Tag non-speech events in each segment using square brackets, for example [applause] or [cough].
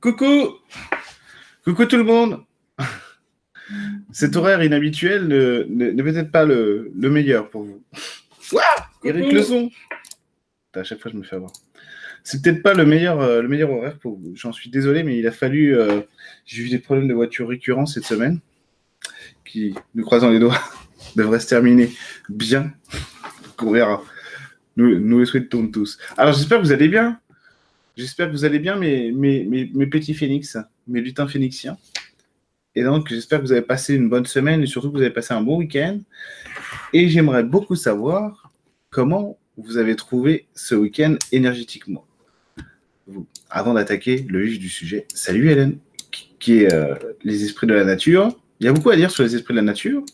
Coucou Coucou tout le monde Cet horaire inhabituel n'est peut-être pas le, meilleur pour vous. Eric Leçon À chaque fois, je me fais avoir. C'est peut-être pas le meilleur, euh, le meilleur horaire pour vous. J'en suis désolé, mais il a fallu. Euh, j'ai eu des problèmes de voiture récurrents cette semaine qui, nous croisant les doigts, [laughs] devraient se terminer bien. On verra. Nous, nous les souhaitons tous. Alors, j'espère que vous allez bien. J'espère que vous allez bien, mes, petits phénix, mes lutins phénixiens. Et donc, j'espère que vous avez passé une bonne semaine et surtout que vous avez passé un bon week-end. Et j'aimerais beaucoup savoir comment vous avez trouvé ce week-end énergétiquement. avant d'attaquer le vif du sujet, salut Hélène, qui est euh, les esprits de la nature. Il y a beaucoup à dire sur les esprits de la nature,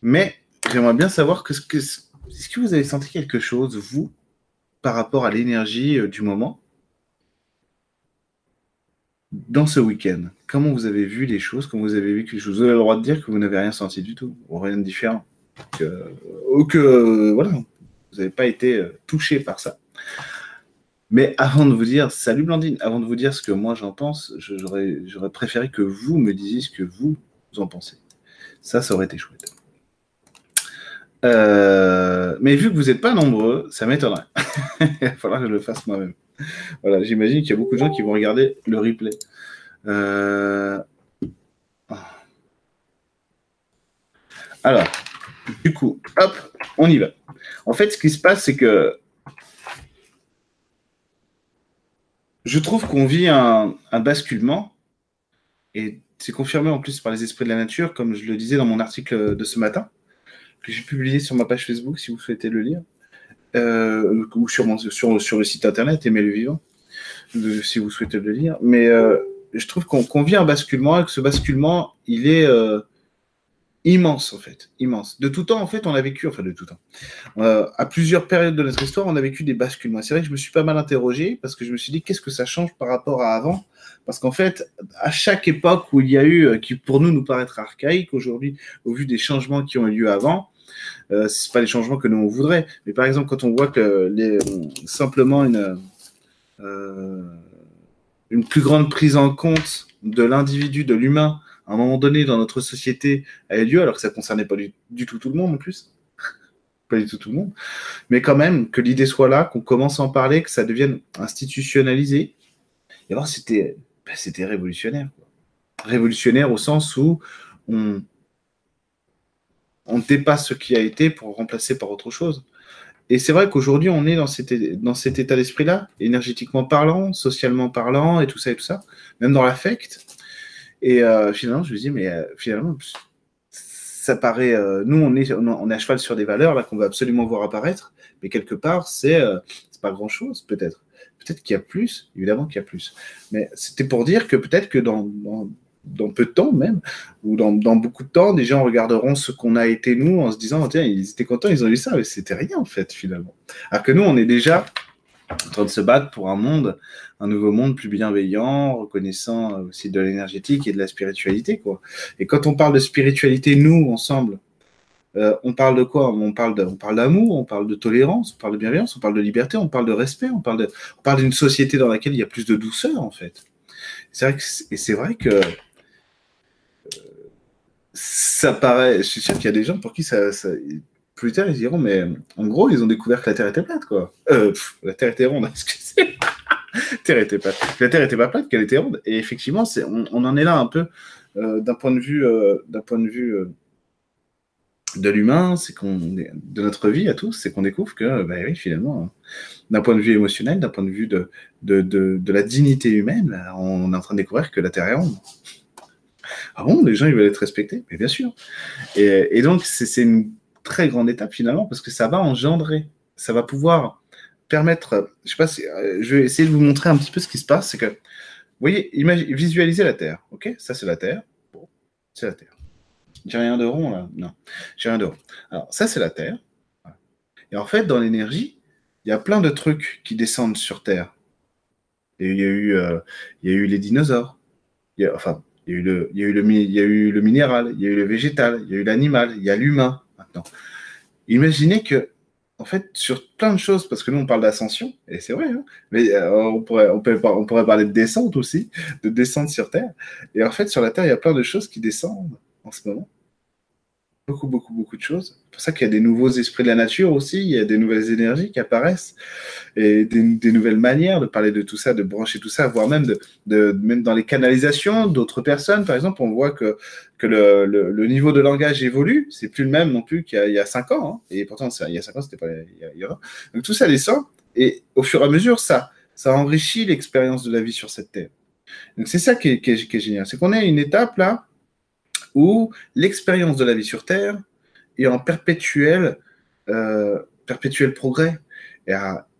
mais j'aimerais bien savoir que, que, est-ce que vous avez senti quelque chose, vous, par rapport à l'énergie euh, du moment dans ce week-end Comment vous avez vu les choses? Comment vous avez vécu les choses? Vous avez le droit de dire que vous n'avez rien senti du tout, ou rien de différent. ou que, euh, voilà, vous n'avez pas été euh, touché par ça. Mais avant de vous dire, salut Blandine, avant de vous dire ce que moi j'en pense, j'aurais préféré que vous me disiez ce que vous en pensez. Ça, ça aurait été chouette. Euh, mais vu que vous n'êtes pas nombreux, ça m'étonnerait. [laughs] Il va falloir que je le fasse moi-même. Voilà, j'imagine qu'il y a beaucoup de gens qui vont regarder le replay. Euh, alors, du coup, hop, on y va. En fait, ce qui se passe, c'est que je trouve qu'on vit un, un basculement, et c'est confirmé en plus par les esprits de la nature, comme je le disais dans mon article de ce matin que j'ai publié sur ma page Facebook, si vous souhaitez le lire, euh, ou sur, sur, sur, le site internet, Aimer le vivant, si vous souhaitez le lire. Mais euh, je trouve qu'on vit un basculement et que ce basculement, il est euh, immense, en fait. Immense. De tout temps, en fait, on a vécu, enfin de tout temps, à plusieurs périodes de notre histoire, on a vécu des basculements. C'est vrai que je me suis pas mal interrogé parce que je me suis dit, qu'est-ce que ça change par rapport à avant? Parce qu'en fait, à chaque époque où il y a eu, qui pour nous nous paraît archaïque aujourd'hui, au vu des changements qui ont eu lieu avant, euh, c'est pas les changements que nous on voudrait. Mais par exemple, quand on voit que simplement une, euh, une plus grande prise en compte de l'individu, de l'humain, à un moment donné dans notre société a eu lieu, alors que ça concernait pas du, tout tout le monde en plus. [laughs] pas du tout tout le monde. Mais quand même, que l'idée soit là, qu'on commence à en parler, que ça devienne institutionnalisé. Et alors, c'était, ben, c'était révolutionnaire. Révolutionnaire au sens où on, on dépasse ce qui a été pour remplacer par autre chose. Et c'est vrai qu'aujourd'hui, on est dans cet, état d'esprit-là, énergétiquement parlant, socialement parlant, et tout ça et tout ça, même dans l'affect. Et euh, finalement, je me dis, mais euh, finalement, ça paraît. Euh, nous, on est, on à cheval sur des valeurs là qu'on va absolument voir apparaître, mais quelque part, c'est pas grand-chose, peut-être. Peut-être qu'il y a plus, évidemment qu'il y a plus. Mais c'était pour dire que peut-être que dans, dans peu de temps même, ou dans, beaucoup de temps, des gens regarderont ce qu'on a été nous en se disant, tiens, ils étaient contents, ils ont eu ça, mais c'était rien en fait finalement. Alors que nous, on est déjà en train de se battre pour un monde, un nouveau monde plus bienveillant, reconnaissant aussi de l'énergétique et de la spiritualité. Quoi. Et quand on parle de spiritualité, nous, ensemble, euh, on parle de quoi? On parle on d'amour, on parle de tolérance, on parle de bienveillance, on parle de liberté, on parle de respect, on parle d'une société dans laquelle il y a plus de douceur en fait. C'est vrai et c'est vrai que ça paraît. Je suis sûr qu'il y a des gens pour qui ça, plus tard ils diront, mais en gros, ils ont découvert que la Terre était plate, quoi. Euh, la Terre était ronde, [laughs] excusez. Terre était plate. La Terre était pas plate, qu'elle était ronde. Et effectivement, c'est, on, en est là un peu euh, d'un point de vue, euh, d'un point de vue de l'humain, c'est qu'on, de notre vie à tous, c'est qu'on découvre que, bah oui, finalement, d'un point de vue émotionnel, d'un point de vue de, de, de, la dignité humaine, on est en train de découvrir que la Terre est ronde. Ah bon, les gens, ils veulent être respectés? Mais bien sûr. Et, donc, c'est une très grande étape finalement, parce que ça va engendrer, ça va pouvoir permettre, je sais pas euh, je vais essayer de vous montrer un petit peu ce qui se passe, c'est que, vous voyez, visualisez la Terre, ok? Ça, c'est la Terre. Bon, c'est la Terre. J'ai rien de rond là Non, j'ai rien de rond. Alors, ça, c'est la Terre. Et en fait, dans l'énergie, il y a plein de trucs qui descendent sur Terre. Il y a eu, euh, y a eu les dinosaures. Enfin, il y, a eu le, minéral, il y a eu le végétal, il y a eu l'animal, il y a l'humain maintenant. Imaginez que en fait, sur plein de choses, parce que nous, on parle d'ascension, et c'est vrai, hein, mais euh, on, pourrait, on pourrait parler de descente aussi, de descente sur Terre. Et en fait, sur la Terre, il y a plein de choses qui descendent en ce moment beaucoup, beaucoup, beaucoup de choses. C'est pour ça qu'il y a des nouveaux esprits de la nature aussi, il y a des nouvelles énergies qui apparaissent et des, nouvelles manières de parler de tout ça, de brancher tout ça, voire même, dans les canalisations d'autres personnes. Par exemple, on voit que, le, niveau de langage évolue. C'est plus le même non plus qu'il y, a cinq ans. Hein. Et pourtant, il y a cinq ans, c'était pas il y, a, Donc tout ça descend et au fur et à mesure, ça, ça enrichit l'expérience de la vie sur cette terre. Donc c'est ça qui est, qui est génial. C'est qu'on est à une étape là où l'expérience de la vie sur Terre est en perpétuel, euh, perpétuel progrès. Et,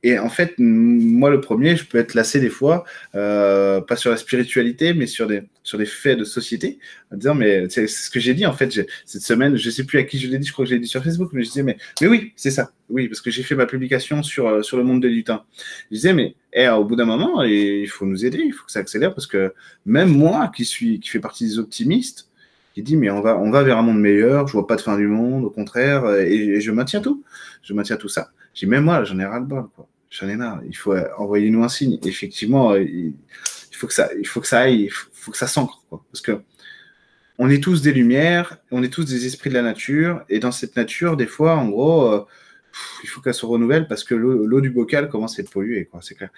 et, en fait, moi, le premier, je peux être lassé des fois, euh, pas sur la spiritualité, mais sur des, sur des faits de société, en disant, mais c'est ce que j'ai dit, en fait, cette semaine, je sais plus à qui je l'ai dit, je crois que je l'ai dit sur Facebook, mais je disais, mais, mais oui, c'est ça, oui, parce que j'ai fait ma publication sur, euh, sur le monde des lutins. Je disais, mais eh, au bout d'un moment, il faut nous aider, il faut que ça accélère, parce que même moi, qui suis, qui fais partie des optimistes, qui dit mais on va, on va vers un monde meilleur, je vois pas de fin du monde, au contraire, et, je maintiens tout. Je maintiens tout ça. J'ai même moi, j'en ai ras le bol, quoi. J'en ai marre. Il faut envoyer nous un signe. Effectivement, il, faut que ça, il faut que ça aille, il faut, que ça s'ancre. Parce que on est tous des lumières, on est tous des esprits de la nature, et dans cette nature, des fois, en gros, euh, il faut qu'elle se renouvelle parce que l'eau du bocal commence à être polluée, c'est clair.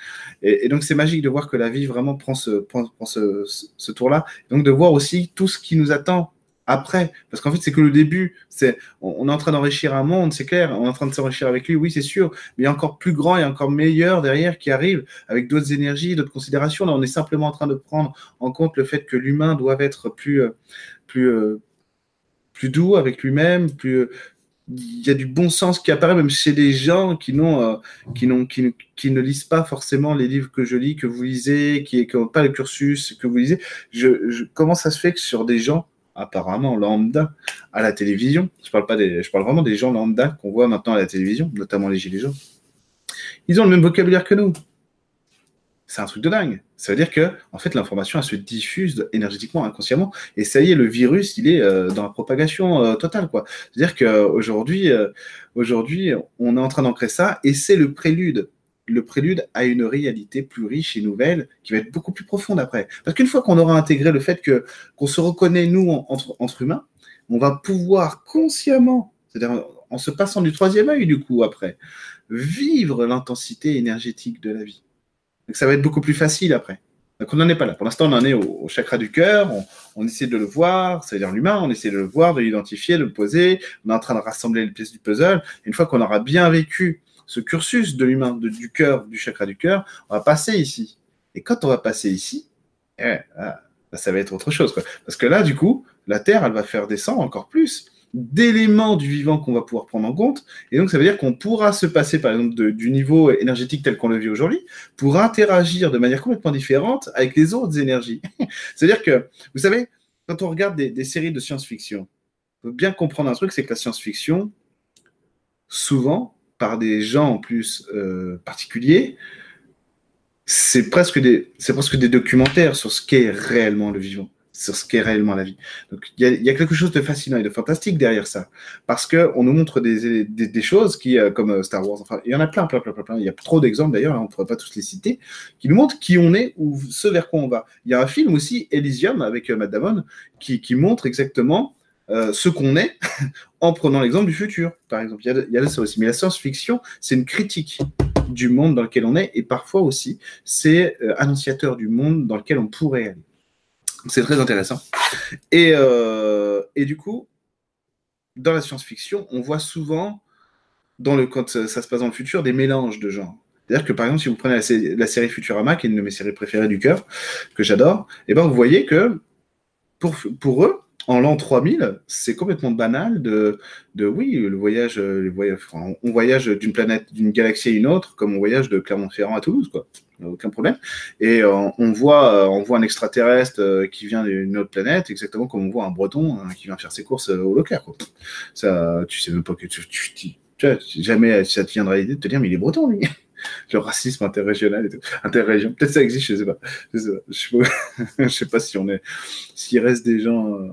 Et, donc c'est magique de voir que la vie vraiment prend ce, tour-là. Donc de voir aussi tout ce qui nous attend après, parce qu'en fait c'est que le début. C'est, on, est en train d'enrichir un monde, c'est clair. On est en train de s'enrichir avec lui, oui c'est sûr. Mais il y a encore plus grand et encore meilleur derrière qui arrive avec d'autres énergies, d'autres considérations. Là on est simplement en train de prendre en compte le fait que l'humain doit être plus, euh, euh, plus doux avec lui-même, plus, il y a du bon sens qui apparaît même chez des gens qui n'ont euh, qui n'ont ne lisent pas forcément les livres que je lis que vous lisez qui n'ont pas le cursus que vous lisez. Je, je, comment ça se fait que sur des gens apparemment lambda à la télévision je parle pas des je parle vraiment des gens lambda qu'on voit maintenant à la télévision notamment les gilets jaunes ils ont le même vocabulaire que nous c'est un truc de dingue. Ça veut dire que, en fait, l'information, se diffuse énergétiquement, inconsciemment, et ça y est, le virus, il est euh, dans la propagation euh, totale, quoi. C'est-à-dire qu'aujourd'hui, euh, aujourd'hui, on est en train d'ancrer ça, et c'est le prélude, le prélude à une réalité plus riche et nouvelle, qui va être beaucoup plus profonde après. Parce qu'une fois qu'on aura intégré le fait que qu'on se reconnaît nous entre, entre humains, on va pouvoir consciemment, c'est-à-dire en se passant du troisième œil du coup après, vivre l'intensité énergétique de la vie. Donc ça va être beaucoup plus facile après. Donc on n'en est pas là. Pour l'instant, on en est au, chakra du cœur, on, essaie de le voir, c'est-à-dire l'humain, on essaie de le voir, de l'identifier, de le poser, on est en train de rassembler les pièces du puzzle. une fois qu'on aura bien vécu ce cursus de l'humain, du cœur, du chakra du cœur, on va passer ici. Et quand on va passer ici, eh, ah, ça va être autre chose. Parce que là, du coup, la Terre, elle va faire descendre encore plus d'éléments du vivant qu'on va pouvoir prendre en compte. Et donc, ça veut dire qu'on pourra se passer, par exemple, du niveau énergétique tel qu'on le vit aujourd'hui, pour interagir de manière complètement différente avec les autres énergies. [laughs] C'est-à-dire que, vous savez, quand on regarde des, séries de science-fiction, il faut bien comprendre un truc, c'est que la science-fiction, souvent, par des gens en plus euh, particuliers, c'est presque, presque des documentaires sur ce qu'est réellement le vivant sur ce qu'est réellement la vie. Donc il y, a, quelque chose de fascinant et de fantastique derrière ça, parce que on nous montre des, choses qui, euh, comme euh, Star Wars, enfin il y en a plein, plein, plein, plein, plein. Il y a trop d'exemples d'ailleurs, hein, on ne pourrait pas tous les citer, qui nous montrent qui on est ou ce vers quoi on va. Il y a un film aussi, Elysium, avec euh, Matt Damon, qui, montre exactement ce qu'on est [laughs] en prenant l'exemple du futur, par exemple. Il y, a il y a ça aussi. Mais la science-fiction, c'est une critique du monde dans lequel on est, et parfois aussi, c'est annonciateur du monde dans lequel on pourrait aller. C'est très intéressant. Et, euh, et, du coup, dans la science-fiction, on voit souvent, dans le, quand ça, se passe dans le futur, des mélanges de genres. C'est-à-dire que par exemple, si vous prenez la, série Futurama, qui est une de mes séries préférées du cœur, que j'adore, et eh ben vous voyez que pour, pour eux, en l'an 3000, c'est complètement banal de, de oui, le voyage, le voyage on voyage d'une planète, d'une galaxie à une autre, comme on voyage de Clermont-Ferrand à Toulouse, quoi. Aucun problème. Et euh, on voit, euh, on voit un extraterrestre euh, qui vient d'une autre planète, exactement comme on voit un Breton hein, qui vient faire ses courses au local. Quoi. Ça, tu sais même pas que tu, tu, tu, tu jamais ça te viendra l'idée de te dire, mais il est breton, lui le racisme interrégional et tout. Interrégion. Peut-être ça existe, je sais pas. Je sais pas, [laughs] sais pas si on est, s'il reste des gens euh,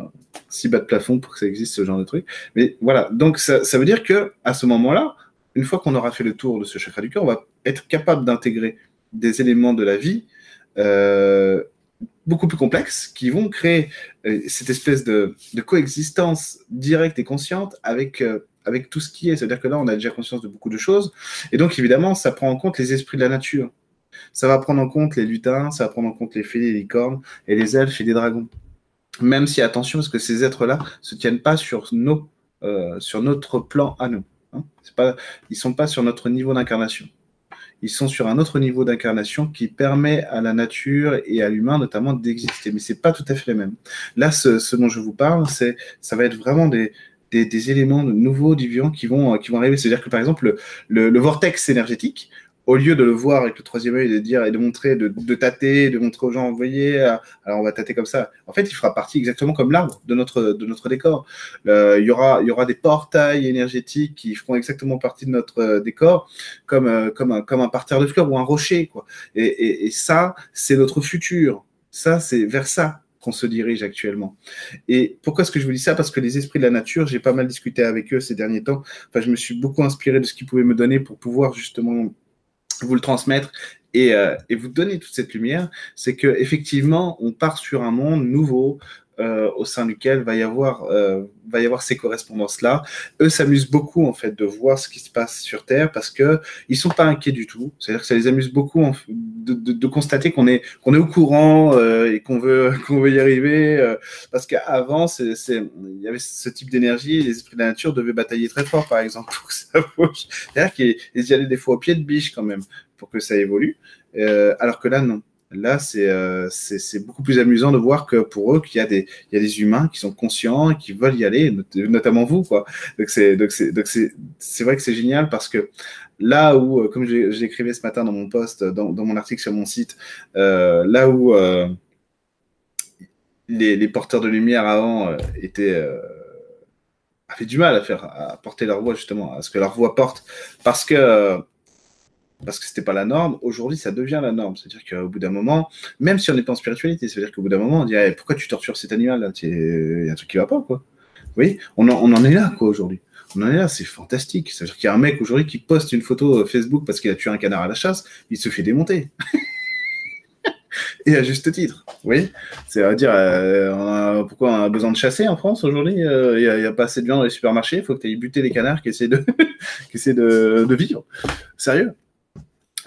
si bas de plafond pour que ça existe ce genre de truc. Mais voilà. Donc ça, ça veut dire que à ce moment-là, une fois qu'on aura fait le tour de ce chakra du cœur, on va être capable d'intégrer des éléments de la vie euh, beaucoup plus complexes qui vont créer euh, cette espèce de, coexistence directe et consciente avec, avec tout ce qui est. C'est-à-dire que là, on a déjà conscience de beaucoup de choses. Et donc, évidemment, ça prend en compte les esprits de la nature. Ça va prendre en compte les lutins, ça va prendre en compte les fées, les licornes, et les elfes et les dragons. Même si, attention, parce que ces êtres-là ne se tiennent pas sur, nos, sur notre plan à nous. Hein. Pas, ils ne sont pas sur notre niveau d'incarnation ils sont sur un autre niveau d'incarnation qui permet à la nature et à l'humain notamment d'exister. Mais c'est pas tout à fait les mêmes. Là, ce, dont je vous parle, c'est, ça va être vraiment des, des, éléments nouveaux, vivant qui vont, qui vont arriver. C'est-à-dire que par exemple, le, vortex énergétique, au lieu de le voir avec le troisième œil de dire et de montrer, de, de tâter, de montrer aux gens, vous voyez, euh, alors on va tâter comme ça. En fait, il fera partie exactement comme l'arbre de notre, de notre décor. Euh, il, y aura, y aura des portails énergétiques qui feront exactement partie de notre euh, décor, comme, comme, un, comme un parterre de fleurs ou un rocher. Quoi. Et ça, c'est notre futur. Ça, c'est vers ça qu'on se dirige actuellement. Et pourquoi est-ce que je vous dis ça? Parce que les esprits de la nature, j'ai pas mal discuté avec eux ces derniers temps. Enfin, je me suis beaucoup inspiré de ce qu'ils pouvaient me donner pour pouvoir justement vous le transmettre et, euh, et, vous donner toute cette lumière, c'est que effectivement, on part sur un monde nouveau, euh, au sein duquel va y avoir, euh, va y avoir ces correspondances-là. Eux s'amusent beaucoup en fait de voir ce qui se passe sur Terre parce que ils sont pas inquiets du tout. C'est-à-dire que ça les amuse beaucoup de, de, de, constater qu'on est qu'on est au courant euh, et qu'on veut [laughs] qu'on veut y arriver. Euh, parce qu'avant, c'est il y avait ce type d'énergie. Les esprits de la nature devaient batailler très fort, par exemple, [laughs] pour que ça bouge. C'est-à-dire qu'ils y allaient des fois au pied de biche quand même pour que ça évolue. alors que là, non. Là, euh, c'est beaucoup plus amusant de voir que pour eux, qu'il y, a des, il y a des humains qui sont conscients et qui veulent y aller, notamment vous. Quoi. Donc, c'est vrai que c'est génial parce que là où, euh, comme j'écrivais ce matin dans mon post, dans, dans, mon article sur mon site, euh, là où euh, les, les, porteurs de lumière avant euh, étaient avaient du mal à faire à porter leur voix justement, à ce que leur voix porte, parce que parce que c'était pas la norme. Aujourd'hui, ça devient la norme. C'est-à-dire qu'au bout d'un moment, même si on n'est pas en spiritualité, c'est-à-dire qu'au bout d'un moment, on dit eh, pourquoi tu tortures cet animal Il y a un truc qui va pas, quoi. Vous voyez? On en, est là, quoi, aujourd'hui. On en est là, c'est fantastique. C'est-à-dire qu'il y a un mec aujourd'hui qui poste une photo Facebook parce qu'il a tué un canard à la chasse, il se fait démonter. [laughs] Et à juste titre. Oui, c'est à dire euh, pourquoi on a besoin de chasser en France aujourd'hui euh, Il n'y a, pas assez de viande dans les supermarchés, il faut que tu ailles buter les canards qui essaient de, [laughs] qui essaient de vivre. Sérieux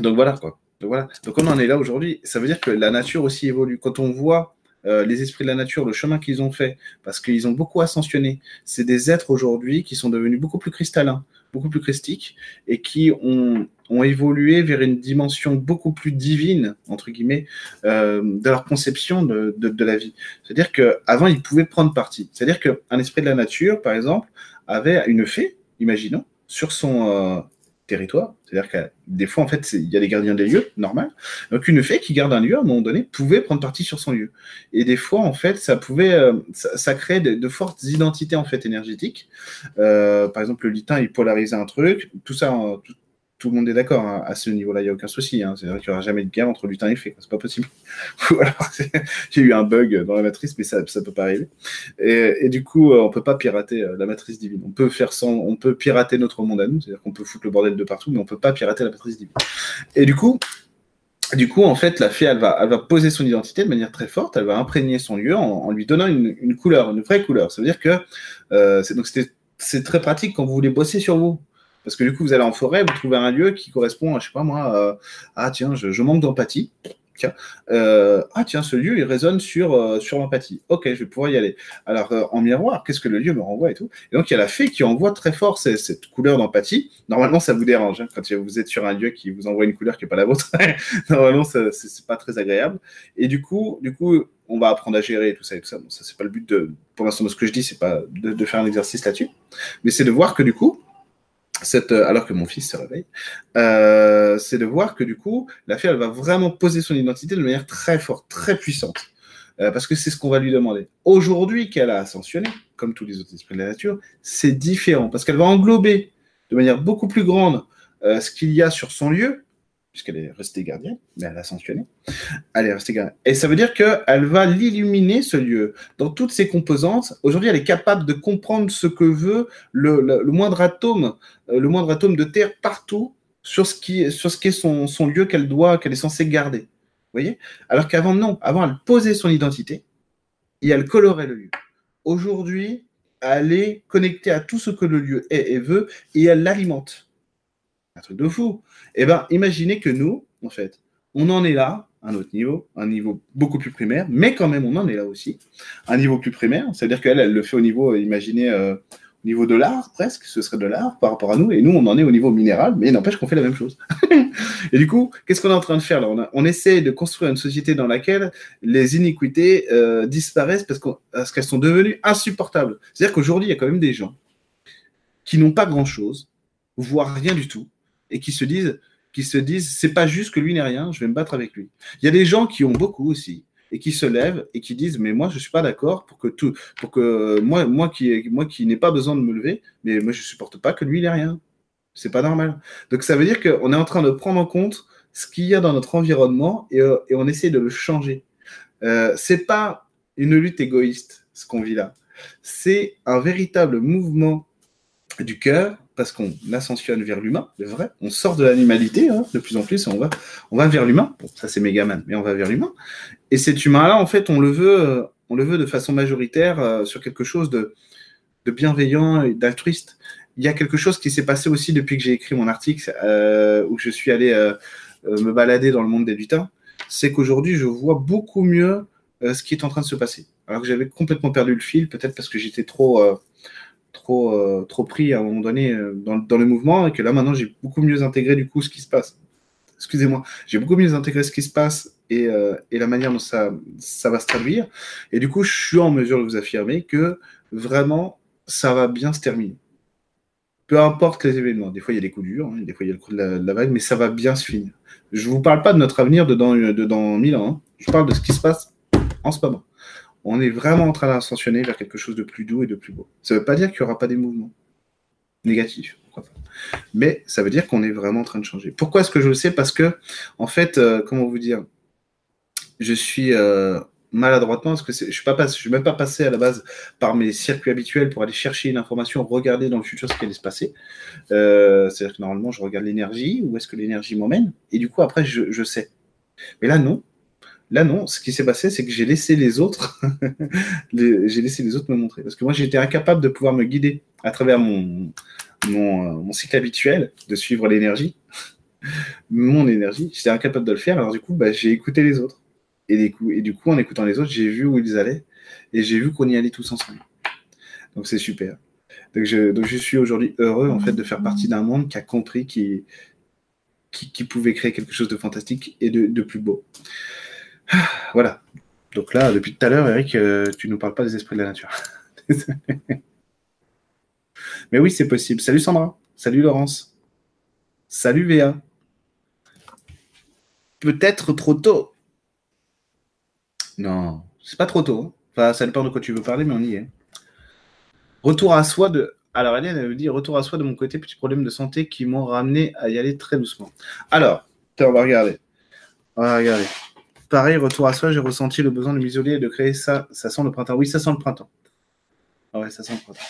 donc voilà quoi. Donc voilà. Donc on en est là aujourd'hui. Ça veut dire que la nature aussi évolue. Quand on voit euh, les esprits de la nature, le chemin qu'ils ont fait, parce qu'ils ont beaucoup ascensionné, c'est des êtres aujourd'hui qui sont devenus beaucoup plus cristallins, beaucoup plus christiques, et qui ont, évolué vers une dimension beaucoup plus divine, entre guillemets, euh, de leur conception de la vie. C'est-à-dire qu'avant, ils pouvaient prendre parti. C'est-à-dire qu'un esprit de la nature, par exemple, avait une fée, imaginons, sur son, euh, territoire. C'est-à-dire que des fois, en fait, il y a des gardiens des lieux, normal. Donc, une fée qui garde un lieu, à un moment donné, pouvait prendre parti sur son lieu. Et des fois, en fait, ça pouvait, euh, ça, crée de, de, fortes identités, en fait, énergétiques. Euh, par exemple, le litin, il polarisait un truc. Tout ça, tout, tout le monde est d'accord hein, à ce niveau-là, il n'y a aucun souci. Hein. C'est vrai qu'il n'y aura jamais de guerre entre lutin et fée, c'est pas possible. [laughs] Ou il y a eu un bug dans la matrice, mais ça ne peut pas arriver. Et, du coup, euh, on ne peut pas pirater euh, la matrice divine. On peut faire sans, on peut pirater notre monde à nous, c'est-à-dire qu'on peut foutre le bordel de partout, mais on ne peut pas pirater la matrice divine. Et du coup, du coup, en fait, la fée, elle va, elle va poser son identité de manière très forte, elle va imprégner son lieu en, lui donnant une, couleur, une vraie couleur. Ça veut dire que euh, c'est très pratique quand vous voulez bosser sur vous. Parce que du coup, vous allez en forêt, vous trouvez un lieu qui correspond à, je sais pas moi, euh, ah tiens, je, manque d'empathie. Tiens, euh, ah tiens, ce lieu il résonne sur euh, sur l'empathie. Ok, je vais pouvoir y aller. Alors en miroir, qu'est-ce que le lieu me renvoie et tout? Et donc il y a la fée qui envoie très fort cette, couleur d'empathie. Normalement, ça vous dérange hein, quand vous êtes sur un lieu qui vous envoie une couleur qui est pas la vôtre. [laughs] Normalement, c'est pas très agréable. Et du coup, du coup, on va apprendre à gérer tout ça et tout ça. Pas le but de, pour l'instant ce que je dis, c'est pas de, de faire un exercice là-dessus, mais c'est de voir que du coup euh, alors que mon fils se réveille, euh, c'est de voir que du coup, la fille, elle va vraiment poser son identité de manière très forte, très puissante. Euh, parce que c'est ce qu'on va lui demander. Aujourd'hui qu'elle a ascensionné, comme tous les autres esprits de la nature, c'est différent, parce qu'elle va englober de manière beaucoup plus grande ce qu'il y a sur son lieu, puisqu'elle est restée gardienne, mais elle a sanctionné. Elle est restée gardienne. Et ça veut dire qu'elle va l'illuminer, ce lieu, dans toutes ses composantes. Aujourd'hui, elle est capable de comprendre ce que veut le, moindre atome, euh, le moindre atome de terre partout sur ce qui, sur ce est son, son lieu qu'elle doit, qu'elle est censée garder. Vous voyez? Alors qu'avant, non. Avant, elle posait son identité et elle colorait le lieu. Aujourd'hui, elle est connectée à tout ce que le lieu est et veut et elle l'alimente. Un truc de fou. Eh bien, imaginez que nous, en fait, on en est là, un autre niveau, un niveau beaucoup plus primaire, mais quand même, on en est là aussi, un niveau plus primaire, c'est-à-dire qu'elle, elle le fait au niveau, imaginez, euh, au niveau de l'art, presque, ce serait de l'art par rapport à nous, et nous, on en est au niveau minéral, mais n'empêche qu'on fait la même chose. [laughs] et du coup, qu'est-ce qu'on est en train de faire là? On, essaie de construire une société dans laquelle les iniquités euh, disparaissent parce qu'elles sont devenues insupportables. C'est-à-dire qu'aujourd'hui, il y a quand même des gens qui n'ont pas grand-chose, voire rien du tout, et qui se disent, qui se disent, c'est pas juste que lui n'est rien, je vais me battre avec lui. Il y a des gens qui ont beaucoup aussi et qui se lèvent et qui disent, mais moi je suis pas d'accord pour que tout, pour que moi, moi qui, moi qui n'ai pas besoin de me lever, mais moi je supporte pas que lui n'ait rien. C'est pas normal. Donc ça veut dire qu'on est en train de prendre en compte ce qu'il y a dans notre environnement et, euh, on essaie de le changer. Euh, c'est pas une lutte égoïste ce qu'on vit là. C'est un véritable mouvement du cœur parce qu'on ascensionne vers l'humain, c'est vrai. On sort de l'animalité hein, de plus en plus, on va, on va vers l'humain. Bon, ça c'est Megaman, mais on va vers l'humain. Et cet humain-là, en fait, on le veut, euh, on le veut de façon majoritaire euh, sur quelque chose de, de bienveillant et d'altruiste. Il y a quelque chose qui s'est passé aussi depuis que j'ai écrit mon article, euh, où je suis allé me balader dans le monde des lutins, c'est qu'aujourd'hui, je vois beaucoup mieux ce qui est en train de se passer. Alors que j'avais complètement perdu le fil, peut-être parce que j'étais trop trop, euh, trop pris à un moment donné euh, dans, dans, le mouvement et que là maintenant j'ai beaucoup mieux intégré du coup ce qui se passe. Excusez-moi, j'ai beaucoup mieux intégré ce qui se passe et, euh, et, la manière dont ça, ça va se traduire. Et du coup, je suis en mesure de vous affirmer que vraiment ça va bien se terminer. Peu importe les événements, des fois il y a des coups durs, hein, des fois il y a le coup de la, vague, mais ça va bien se finir. Je ne vous parle pas de notre avenir de dans, de dans 1000 ans, hein. je parle de ce qui se passe en ce moment on est vraiment en train d'ascensionner vers quelque chose de plus doux et de plus beau. Ça ne veut pas dire qu'il n'y aura pas des mouvements négatifs, mais ça veut dire qu'on est vraiment en train de changer. Pourquoi est-ce que je le sais? Parce que, en fait, euh, comment vous dire, je suis euh, maladroitement, parce que je ne suis, pas suis même pas passé à la base par mes circuits habituels pour aller chercher une information, regarder dans le futur ce qui allait se passer. Euh, c'est-à-dire que normalement, je regarde l'énergie, où est-ce que l'énergie m'emmène, et du coup, après, je sais. Mais là, non, Là, non. Ce qui s'est passé, c'est que j'ai laissé les autres, [laughs] j'ai laissé les autres me montrer. Parce que moi, j'étais incapable de pouvoir me guider à travers mon, mon, cycle habituel, de suivre l'énergie, [laughs] mon énergie. J'étais incapable de le faire. Alors, du coup, bah, j'ai écouté les autres. Et, du coup, en écoutant les autres, j'ai vu où ils allaient. Et j'ai vu qu'on y allait tous ensemble. Donc, c'est super. Donc je, suis aujourd'hui heureux, en fait, de faire partie d'un monde qui a compris qui, qui, pouvait créer quelque chose de fantastique et de plus beau. Voilà. Donc là, depuis tout à l'heure, Eric, euh, tu nous parles pas des esprits de la nature. [laughs] Mais oui, c'est possible. Salut Sandra. Salut Laurence. Salut Véa. Peut-être trop tôt. Non, c'est pas trop tôt. Hein. Enfin, ça dépend de quoi tu veux parler, mais on y est. Retour à soi de. Alors, Hélène, elle veut dire retour à soi de mon côté, petit problème de santé qui m'ont ramené à y aller très doucement. Alors, on va regarder. On va regarder. Pareil, retour à soi, j'ai ressenti le besoin de m'isoler et de créer ça. Ça sent le printemps. Oui, ça sent le printemps. Ah ouais, ça sent le printemps.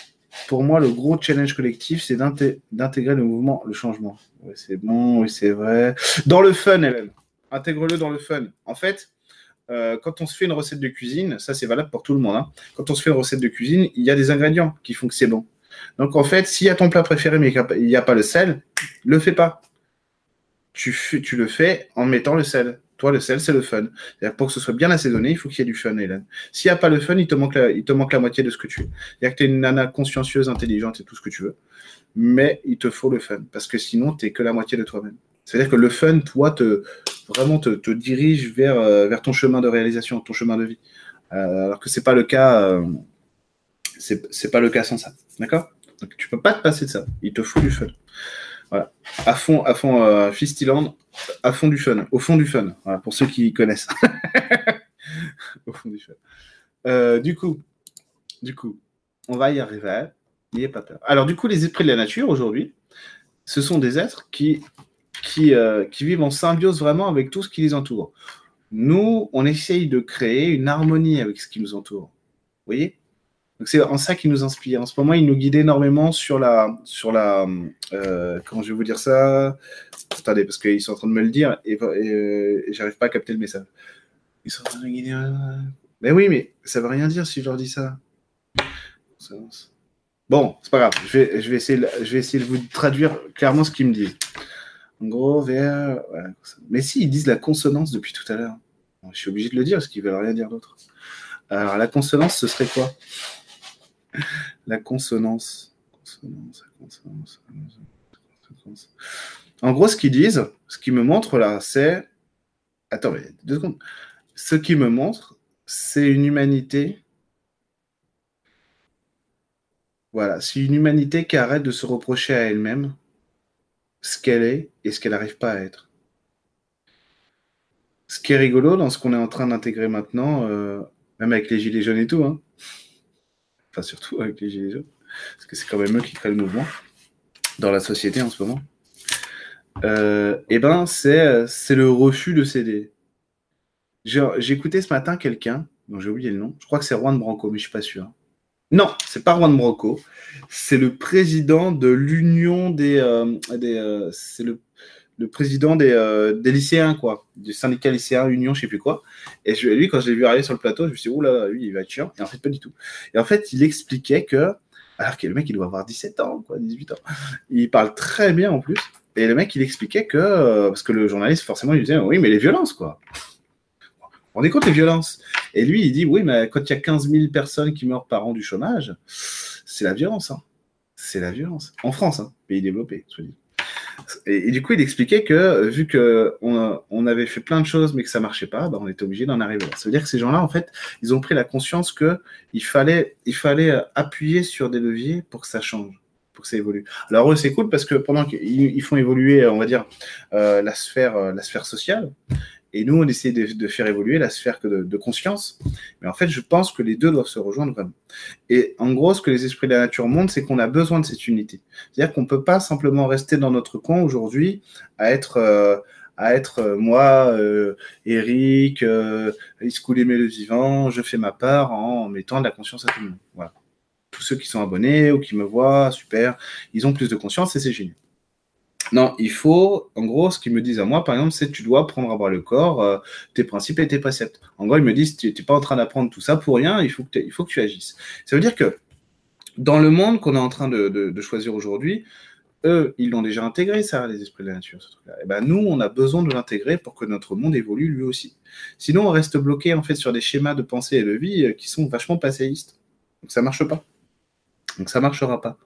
Pour moi, le gros challenge collectif, c'est d'intégrer le mouvement, le changement. Oui, c'est bon, oui, c'est vrai. Dans le fun, Hélène. Intègre-le dans le fun. En fait, euh, quand on se fait une recette de cuisine, ça c'est valable pour tout le monde. Hein. Quand on se fait une recette de cuisine, il y a des ingrédients qui font que c'est bon. Donc en fait, s'il y a ton plat préféré mais qu'il n'y a pas le sel, le fais pas. Tu le fais en mettant le sel. Toi, le sel, c'est le fun. Pour que ce soit bien assaisonné, il faut qu'il y ait du fun, Hélène. S'il n'y a pas le fun, il te, manque la, moitié de ce que tu es. A que tu es une nana consciencieuse, intelligente et tout ce que tu veux. Mais il te faut le fun. Parce que sinon, tu n'es que la moitié de toi-même. C'est-à-dire que le fun, toi, te, vraiment te, dirige vers, euh, vers ton chemin de réalisation, ton chemin de vie. Euh, alors que c'est pas le cas. Euh, c'est pas le cas sans ça. D'accord? Donc tu peux pas te passer de ça. Il te faut du fun. À fond, à fond, euh, Fistiland, à fond du fun, au fond du fun, pour ceux qui connaissent. [laughs] Euh, du coup, du coup, on va y arriver. N'ayez pas peur. Alors, du coup, les esprits de la nature aujourd'hui, ce sont des êtres qui, qui, euh, qui vivent en symbiose vraiment avec tout ce qui les entoure. Nous, on essaye de créer une harmonie avec ce qui nous entoure. Vous voyez? Donc c'est en ça qui nous inspire. En ce moment, il nous guide énormément sur la, sur la, euh, comment je vais vous dire ça? Attendez, parce qu'ils sont en train de me le dire et, et, j'arrive pas à capter le message. Ils sont en train de guider. Euh, mais oui, mais ça veut rien dire si je leur dis ça. Bon, c'est pas grave. Je vais, je vais essayer, je vais essayer de vous traduire clairement ce qu'ils me disent. En gros, vers. mais si, ils disent la consonance depuis tout à l'heure. Je suis obligé de le dire parce qu'ils veulent rien dire d'autre. Alors, la consonance, ce serait quoi? [laughs] La consonance. En gros, ce qu'ils disent, ce qu'ils me montrent là, c'est. Attends, deux secondes. Ce qu'ils me montrent, c'est une humanité. Voilà, c'est une humanité qui arrête de se reprocher à elle-même ce qu'elle est et ce qu'elle n'arrive pas à être. Ce qui est rigolo dans ce qu'on est en train d'intégrer maintenant, euh, même avec les gilets jaunes et tout, hein. Enfin surtout avec les gilets jaunes, parce que c'est quand même eux qui créent le mouvement dans la société en ce moment, euh, eh ben c'est, c'est le refus de céder. Écouté ce matin quelqu'un, dont j'ai oublié le nom, je crois que c'est Juan Branco, mais je suis pas sûr. Non, c'est pas Juan Branco, c'est le président de l'Union des. Euh, des euh, c'est le, le, président des, euh, des, lycéens, quoi, du syndicat lycéen, Union, je sais plus quoi. Et lui, quand je l'ai vu arriver sur le plateau, je me suis dit, oula, lui, il va être chiant. Et en fait, pas du tout. Et en fait, il expliquait que. Alors que le mec, il doit avoir 17 ans, quoi, 18 ans. Il parle très bien en plus. Et le mec, il expliquait que. Parce que le journaliste, forcément, il disait, oui, mais les violences, quoi. On est contre les violences. Et lui, il dit, oui, mais quand il y a 15 000 personnes qui meurent par an du chômage, c'est la violence. Hein. C'est la violence. En France, hein, pays développé, je dis. Et, du coup, il expliquait que vu qu'on on avait fait plein de choses mais que ça marchait pas, bah, on était obligé d'en arriver là. Ça veut dire que ces gens-là, en fait, ils ont pris la conscience qu'il fallait, il fallait appuyer sur des leviers pour que ça change pour que ça évolue. Alors eux, c'est cool parce que pendant qu'ils font évoluer, on va dire, euh, la sphère, euh, la sphère sociale, et nous, on essaie de, faire évoluer la sphère de, conscience. Mais en fait, je pense que les deux doivent se rejoindre vraiment. Et en gros, ce que les esprits de la nature montrent, c'est qu'on a besoin de cette unité. C'est-à-dire qu'on ne peut pas simplement rester dans notre coin aujourd'hui à être... Euh, à être euh, moi, euh, Eric, euh, le vivant, je fais ma part en mettant de la conscience à tout le monde. Voilà. Tous ceux qui sont abonnés ou qui me voient, super, ils ont plus de conscience et c'est génial. Non, il faut, en gros, ce qu'ils me disent à moi, par exemple, c'est tu dois prendre à bras le corps euh, tes principes et tes préceptes. En gros, ils me disent, tu n'es pas en train d'apprendre tout ça pour rien, il faut, que tu agisses. Ça veut dire que dans le monde qu'on est en train de, choisir aujourd'hui, eux, ils l'ont déjà intégré, ça, les esprits de la nature, ce truc-là. Et eh ben, nous, on a besoin de l'intégrer pour que notre monde évolue lui aussi. Sinon, on reste bloqué, en fait, sur des schémas de pensée et de vie euh, qui sont vachement passéistes. Donc, ça marche pas. Donc, ça marchera pas.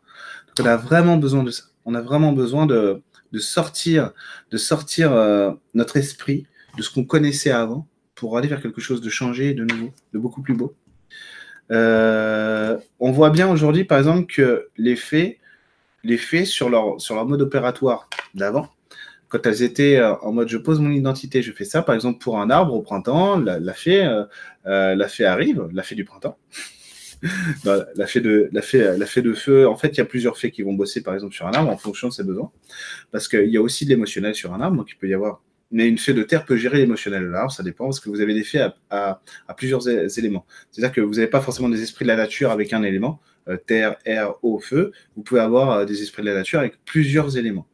Donc, on a vraiment besoin de ça. On a vraiment besoin de, de sortir, de sortir euh, notre esprit de ce qu'on connaissait avant pour aller vers quelque chose de changé, de nouveau, de beaucoup plus beau. Euh, on voit bien aujourd'hui, par exemple, que les faits, les faits sur leur, mode opératoire d'avant, quand elles étaient euh, en mode je pose mon identité, je fais ça, par exemple, pour un arbre au printemps, la, la la fée arrive, la fée du printemps. [laughs] la, fée de, la, fée, de feu, en fait, il y a plusieurs fées qui vont bosser, par exemple, sur un arbre en fonction de ses besoins. Parce qu'il y a aussi de l'émotionnel sur un arbre, donc il peut y avoir. Mais une fée de terre peut gérer l'émotionnel de l'arbre, ça dépend, parce que vous avez des fées à, à, plusieurs éléments. C'est-à-dire que vous n'avez pas forcément des esprits de la nature avec un élément, euh, terre, air, eau, feu. Vous pouvez avoir euh, des esprits de la nature avec plusieurs éléments.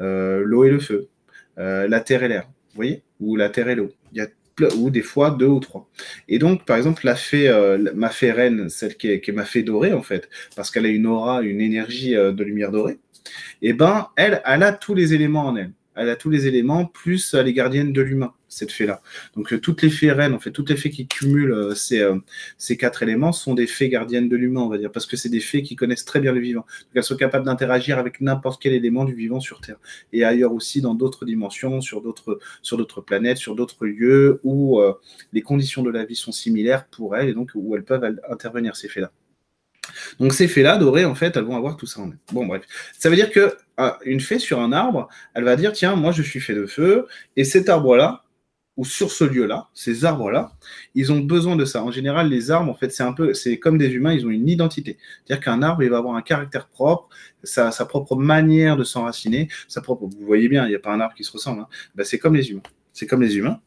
Euh, l'eau et le feu, la terre et l'air, vous voyez? Ou la terre et l'eau. Ou des fois deux ou trois. Et donc, par exemple, la fée, euh, ma fée reine, celle qui est, ma fée dorée, en fait, parce qu'elle a une aura, une énergie euh, de lumière dorée, eh ben, elle, elle a tous les éléments en elle elle a tous les éléments, plus les gardiennes de l'humain, cette fée-là. Donc euh, toutes les fées reines, en fait, toutes les fées qui cumulent euh, ces, euh, quatre éléments sont des fées gardiennes de l'humain, on va dire, parce que c'est des fées qui connaissent très bien le vivant. Elles sont capables d'interagir avec n'importe quel élément du vivant sur Terre. Et ailleurs aussi, dans d'autres dimensions, sur d'autres, sur d'autres planètes, sur d'autres lieux où les conditions de la vie sont similaires pour elles, et donc où elles peuvent intervenir, ces fées-là. Donc ces fées-là, dorées, en fait, elles vont avoir tout ça en elles. Bon, bref. Ça veut dire que une fée sur un arbre, elle va dire, tiens, moi je suis fait de feu, et cet arbre-là, ou sur ce lieu-là, ces arbres-là, ils ont besoin de ça. En général, les arbres, en fait, c'est un peu, c'est comme des humains, ils ont une identité. C'est-à-dire qu'un arbre, il va avoir un caractère propre, sa, propre manière de s'enraciner, sa propre. Vous voyez bien, il n'y a pas un arbre qui se ressemble. Hein. Ben, c'est comme les humains. C'est comme les humains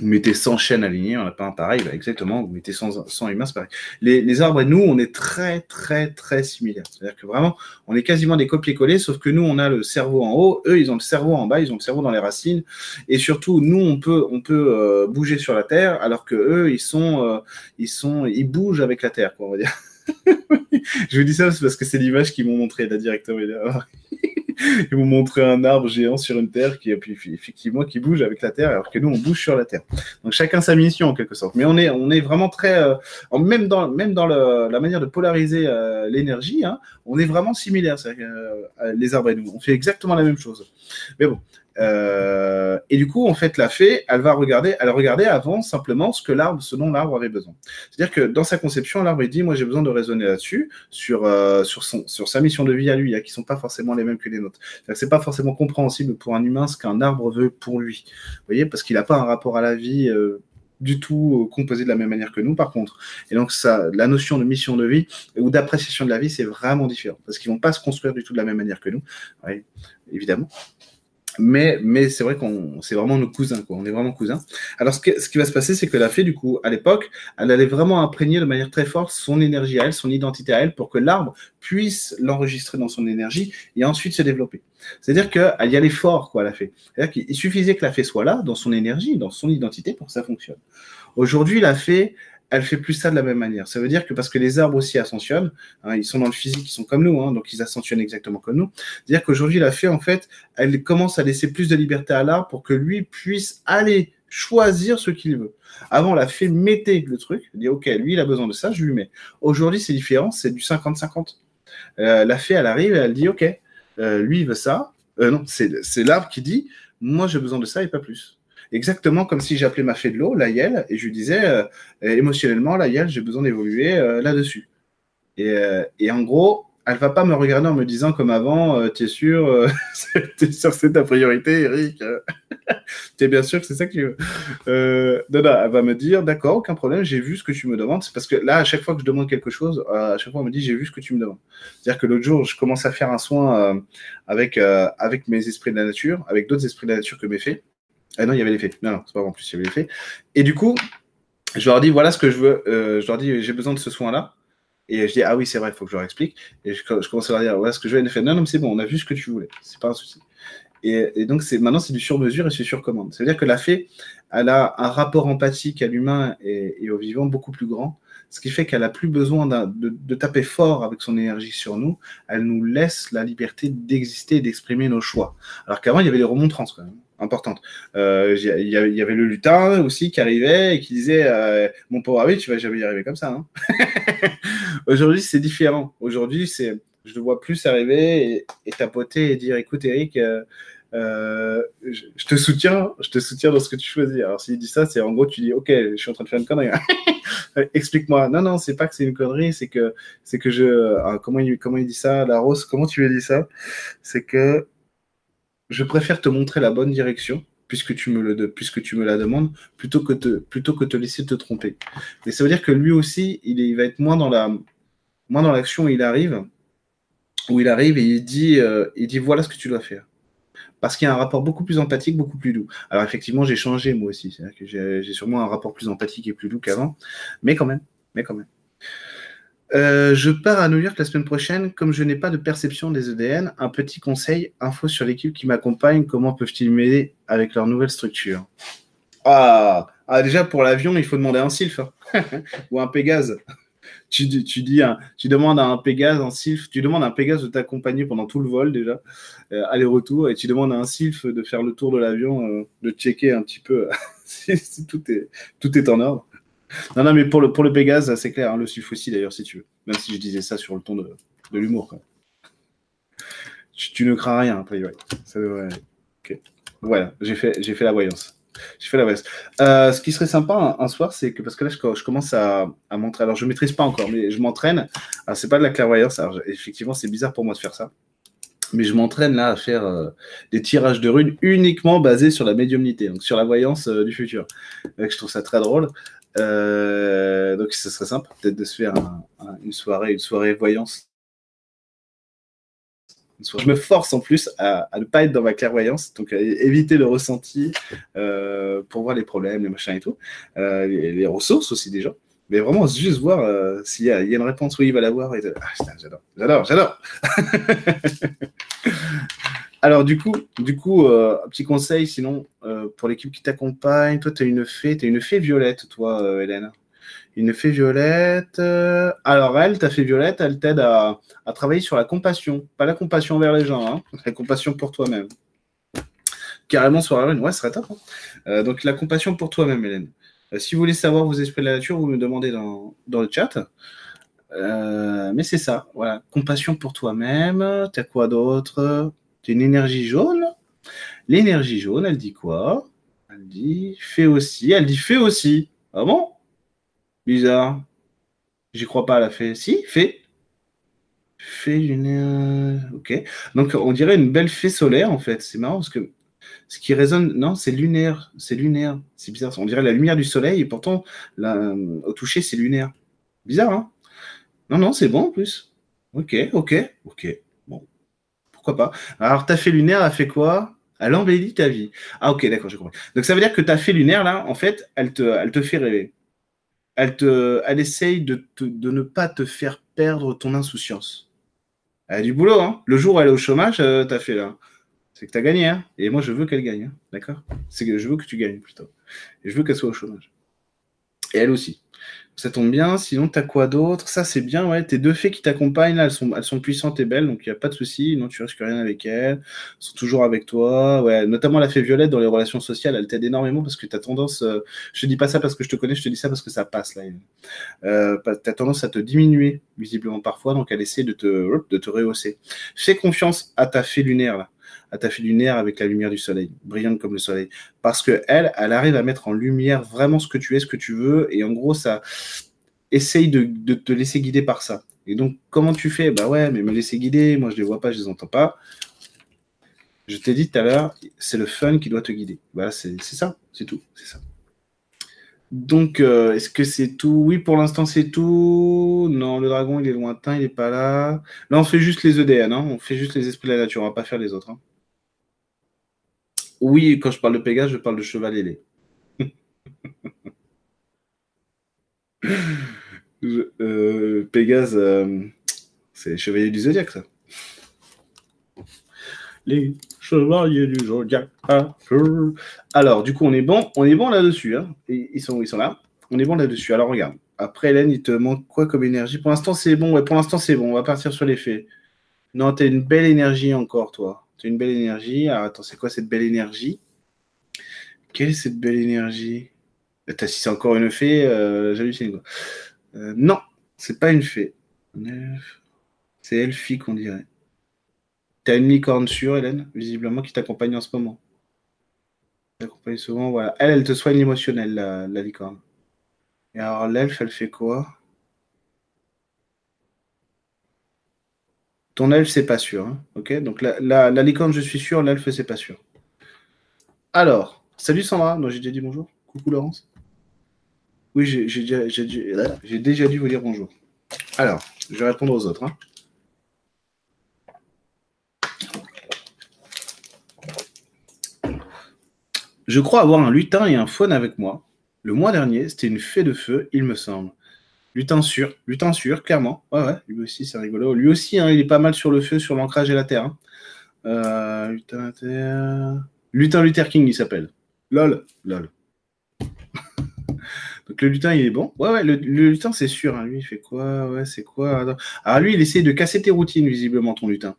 vous mettez 100 chaînes alignées, on n'a pas un pareil, bah, exactement, vous mettez 100, 100 humains, c'est pareil. Les, arbres et nous, on est très, très, très similaires. C'est-à-dire que vraiment, on est quasiment des copier-coller, sauf que nous, on a le cerveau en haut, eux, ils ont le cerveau en bas, ils ont le cerveau dans les racines, et surtout, nous, on peut, on peut euh, bouger sur la Terre, alors que eux, ils sont, euh, ils sont, ils bougent avec la Terre, quoi, on va dire. [laughs] je vous dis ça parce que c'est l'image qu'ils m'ont montré là directement. [laughs] Ils m'ont montré un arbre géant sur une terre qui, effectivement, qui bouge avec la terre, alors que nous, on bouge sur la terre. Donc chacun sa mission en quelque sorte. Mais on est, on est vraiment très, euh, même dans, même dans la manière de polariser euh, l'énergie, hein, on est vraiment similaires, euh, les arbres et nous. On fait exactement la même chose. Mais bon, euh, et du coup, en fait, la fée, elle va regarder, elle regardait avant simplement ce que l'arbre, ce dont l'arbre avait besoin. C'est-à-dire que dans sa conception, l'arbre il dit, moi j'ai besoin de raisonner là-dessus, sur euh, sur son sur sa mission de vie à lui, hein, qui sont pas forcément les mêmes que les nôtres. C'est pas forcément compréhensible pour un humain ce qu'un arbre veut pour lui. Vous voyez, parce qu'il n'a pas un rapport à la vie. Euh, du tout composé de la même manière que nous, par contre. Et donc, ça, la notion de mission de vie ou d'appréciation de la vie, c'est vraiment différent parce qu'ils vont pas se construire du tout de la même manière que nous, oui, évidemment. Mais, mais c'est vrai qu'on c'est vraiment nos cousins, quoi. On est vraiment cousins. Alors, ce, ce qui va se passer, c'est que la fée, du coup, à l'époque, elle allait vraiment imprégner de manière très forte son énergie à elle, son identité à elle, pour que l'arbre puisse l'enregistrer dans son énergie et ensuite se développer. C'est-à-dire qu'elle y allait fort, quoi, la fée. C'est-à-dire qu'il suffisait que la fée soit là, dans son énergie, dans son identité, pour que ça fonctionne. Aujourd'hui, la fée, elle fait plus ça de la même manière. Ça veut dire que parce que les arbres aussi ascensionnent, hein, ils sont dans le physique, ils sont comme nous, hein, donc ils ascensionnent exactement comme nous. C'est-à-dire qu'aujourd'hui, la fée, en fait, elle commence à laisser plus de liberté à l'arbre pour que lui puisse aller choisir ce qu'il veut. Avant, la fée mettait le truc, dit ok, lui, il a besoin de ça, je lui mets. Aujourd'hui, c'est différent, c'est du 50-50. Euh, la fée, elle arrive et elle dit ok, euh, lui, il veut ça. Euh, non, c'est l'arbre qui dit moi, j'ai besoin de ça et pas plus. Exactement comme si j'appelais ma fée de l'eau, la Yel, et je lui disais euh, émotionnellement, la Yel, j'ai besoin d'évoluer euh, là-dessus. Et, euh, en gros, elle va pas me regarder en me disant comme avant, tu es sûr, [laughs] es sûr c'est ta priorité, Eric [laughs] Tu es bien sûr que c'est ça que tu veux non, non, elle va me dire, d'accord, aucun problème, j'ai vu ce que tu me demandes. C'est parce que là, à chaque fois que je demande quelque chose, à chaque fois, elle me dit, j'ai vu ce que tu me demandes. C'est-à-dire que l'autre jour, je commence à faire un soin avec, avec mes esprits de la nature, avec d'autres esprits de la nature que mes fées. Ah non, il y avait les faits. Non, non, c'est pas en plus, il y avait les faits. Et du coup, je leur dis voilà ce que je veux. Euh, je leur dis j'ai besoin de ce soin-là. Et je dis ah oui, c'est vrai, il faut que je leur explique. Et je, commence à leur dire voilà ce que je veux. Et fait non, non, c'est bon, on a vu ce que tu voulais. C'est pas un souci. Et, donc c'est maintenant c'est du sur-mesure et c'est sur commande. Ça veut dire que la fée, elle a un rapport empathique à l'humain et, au vivant beaucoup plus grand ce qui fait qu'elle a plus besoin de, taper fort avec son énergie sur nous. Elle nous laisse la liberté d'exister et d'exprimer nos choix. Alors qu'avant, il y avait des remontrances quand même importantes. Euh, il y avait le lutin aussi qui arrivait et qui disait euh, Mon pauvre ami, tu vas jamais y arriver comme ça. Hein. [laughs] Aujourd'hui, c'est différent. Aujourd'hui, c'est je le vois plus arriver et, tapoter et dire Écoute, Eric, euh, je, te soutiens, je te soutiens dans ce que tu choisis. Alors s'il dit ça, c'est en gros tu dis ok, je suis en train de faire une connerie. [laughs] Explique-moi. Non non, c'est pas que c'est une connerie, c'est que que je comment il comment il dit ça, la rose, comment tu lui as dit ça? C'est que je préfère te montrer la bonne direction puisque tu me le la demandes plutôt que te te laisser te tromper. Et ça veut dire que lui aussi, il, il va être moins dans la l'action. Il arrive où il arrive et il dit euh, il dit voilà ce que tu dois faire parce qu'il y a un rapport beaucoup plus empathique, beaucoup plus doux. Alors effectivement, j'ai changé moi aussi, j'ai sûrement un rapport plus empathique et plus doux qu'avant, mais quand même, mais quand même. Euh, je pars à New York la semaine prochaine. Comme je n'ai pas de perception des EDN, un petit conseil, info sur l'équipe qui m'accompagne. Comment peuvent-ils m'aider avec leur nouvelle structure? Ah, ah, déjà pour l'avion, il faut demander un Sylph hein. [laughs] ou un Pégase tu, dis tu demandes à un Pégase, un tu demandes un Pégase de t'accompagner pendant tout le vol déjà, euh, aller-retour, et tu demandes à un Sylph de faire le tour de l'avion, euh, de checker un petit peu [laughs] si tout, est, tout est en ordre. Non, non, mais pour le, pour le Pégase, c'est clair, hein, le Sylph aussi d'ailleurs, si tu veux. Même si je disais ça sur le ton de, de l'humour. Tu, ne crains rien, après, ouais. Ça devrait Voilà, j'ai fait, j'ai fait la voyance. Je fais la veste. Euh, ce qui serait sympa un, soir, c'est que parce que là, je, commence à, à montrer. Alors, je ne maîtrise pas encore, mais je m'entraîne. Alors, c'est pas de la clairvoyance. Alors, effectivement, c'est bizarre pour moi de faire ça. Mais je m'entraîne là à faire euh, des tirages de runes uniquement basés sur la médiumnité, donc sur la voyance euh, du futur. Je trouve ça très drôle. Euh, donc ce serait simple peut-être de se faire une soirée, une soirée voyance. Je me force en plus à, ne pas être dans ma clairvoyance, donc éviter le ressenti pour voir les problèmes, les machins et tout, les, ressources aussi des gens. Mais vraiment, juste voir s'il y, a une réponse, oui, il va l'avoir. Ah, j'adore, j'adore, j'adore. [laughs] Alors, du coup, du coup euh, petit conseil, sinon, euh, pour l'équipe qui t'accompagne, toi, tu as une fée, tu une fée violette, toi, euh, Hélène. Une fée violette. alors, elle, ta fée violette, elle t'aide à, travailler sur la compassion. Pas la compassion envers les gens, hein, la compassion pour toi-même. Carrément sur la rune, ouais, ce serait top. Hein. donc, la compassion pour toi-même, Hélène. si vous voulez savoir vos esprits de la nature, vous me demandez dans, dans le chat. mais c'est ça, voilà. Compassion pour toi-même. T'as quoi d'autre? Une énergie jaune. L'énergie jaune, elle dit quoi? Elle dit fait aussi. Elle dit fait aussi. Ah bon? Bizarre. J'y crois pas à la fée. Si, fait. Fait une. Ok. Donc on dirait une belle fée solaire en fait. C'est marrant parce que ce qui résonne, non, c'est lunaire. C'est lunaire. C'est bizarre. On dirait la lumière du soleil et pourtant au toucher c'est lunaire. Bizarre, hein? Non, non, c'est bon en plus. Ok, ok, ok pas. Alors, ta fée lunaire a fait quoi? Elle embellit ta vie. Ah, ok, d'accord, j'ai compris. Donc, ça veut dire que ta fée lunaire, là, en fait, elle te, elle te fait rêver. Elle, te, elle essaye de, de ne pas te faire perdre ton insouciance. Elle a du boulot, hein. Le jour où elle est au chômage, euh, ta fée là. C'est que tu as gagné, hein. Et moi, je veux qu'elle gagne, hein. D'accord? C'est que je veux que tu gagnes plutôt. Et je veux qu'elle soit au chômage. Et elle aussi ça tombe bien. Sinon, t'as quoi d'autre? Ça, c'est bien, ouais. Tes deux fées qui t'accompagnent, là, elles sont, elles sont puissantes et belles, donc il n'y a pas de souci. Non, tu risques rien avec elles. Elles sont toujours avec toi. Ouais, notamment la fée violette dans les relations sociales, elle t'aide énormément parce que tu as tendance. Euh, je te dis pas ça parce que je te connais, je te dis ça parce que ça passe, là. Euh, tu as tendance à te diminuer, visiblement, parfois, donc elle essaie de te, de te rehausser. Fais confiance à ta fée lunaire, là à ta fée lunaire avec la lumière du soleil, brillante comme le soleil. Parce que elle, elle arrive à mettre en lumière vraiment ce que tu es, ce que tu veux, et en gros, ça essaye de, te laisser guider par ça. Et donc, comment tu fais? Bah ouais, mais me laisser guider, moi je les vois pas, je les entends pas. Je t'ai dit tout à l'heure, c'est le fun qui doit te guider. Voilà, c'est ça, c'est tout, c'est ça. Donc, euh, est-ce que c'est tout? Oui, pour l'instant, c'est tout. Non, le dragon, il est lointain, il n'est pas là. Là, on fait juste les EDN, hein. on fait juste les esprits de la nature, on va pas faire les autres. Hein. Oui, quand je parle de Pégase, je parle de cheval ailé. [laughs] euh, Pégase, euh, c'est chevalier du zodiaque, ça. Les chevaliers du zodiaque. Alors, du coup, on est bon, on est bon là-dessus. Hein. Ils, sont, ils sont là. On est bon là-dessus. Alors, regarde. Après, Hélène, il te manque quoi comme énergie? Pour l'instant, c'est bon. Ouais, pour l'instant, c'est bon. On va partir sur les faits. Non, t'as une belle énergie encore, toi. Tu une belle énergie. Alors, attends, c'est quoi cette belle énergie? Quelle est cette belle énergie? T'as si c'est encore une fée, euh, j'hallucine quoi. Euh, non, c'est pas une fée. C'est Elfie qu'on dirait. T'as une licorne sûre, Hélène, visiblement, qui t'accompagne en ce moment. T'accompagne souvent, voilà. Elle, elle te soigne l'émotionnel, la, la licorne. Et alors, l'elfe, elle fait quoi? Ton elfe, c'est pas sûr. Hein, ok? Donc la, la, licorne, je suis sûr. L'elfe, c'est pas sûr. Alors, salut Sandra. Non, j'ai déjà dit bonjour. Coucou Laurence. Oui, j'ai déjà, dû vous dire bonjour. Alors, je vais répondre aux autres. Hein. Je crois avoir un lutin et un faune avec moi. Le mois dernier, c'était une fée de feu, il me semble. Lutin sûr, lutin sûr, clairement. Ouais, ouais, lui aussi, c'est rigolo. Lui aussi, hein, il est pas mal sur le feu, sur l'ancrage et la terre. Hein. Euh, lutin, lutin Luther King, il s'appelle. Lol, lol. [laughs] Donc le lutin, il est bon. Ouais, ouais, le, lutin, c'est sûr. Hein. Lui, il fait quoi? Ouais, c'est quoi? Alors lui, il essaie de casser tes routines, visiblement, ton lutin.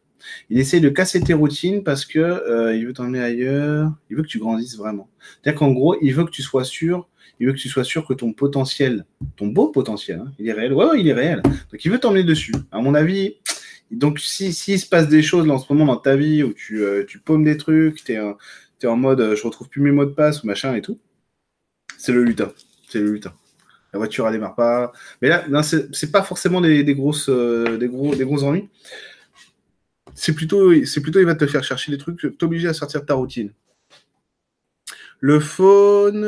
Il essaie de casser tes routines parce que euh, il veut t'emmener ailleurs. Il veut que tu grandisses vraiment. C'est-à-dire qu'en gros, il veut que tu sois sûr il veut que tu sois sûr que ton potentiel, ton beau potentiel, hein, il est réel. Ouais, il est réel. Donc, il veut t'emmener dessus. À mon avis, donc, s'il si, se passe des choses en ce moment dans ta vie où tu, euh, tu paumes des trucs, tu es, en mode euh, je retrouve plus mes mots de passe ou machin et tout, c'est le lutin. C'est le lutin. La voiture, elle démarre pas. Mais là, c'est pas forcément des, grosses, euh, des, gros, des gros ennuis. c'est plutôt, c'est plutôt, il va te faire chercher des trucs, t'obliger à sortir de ta routine. Le faune,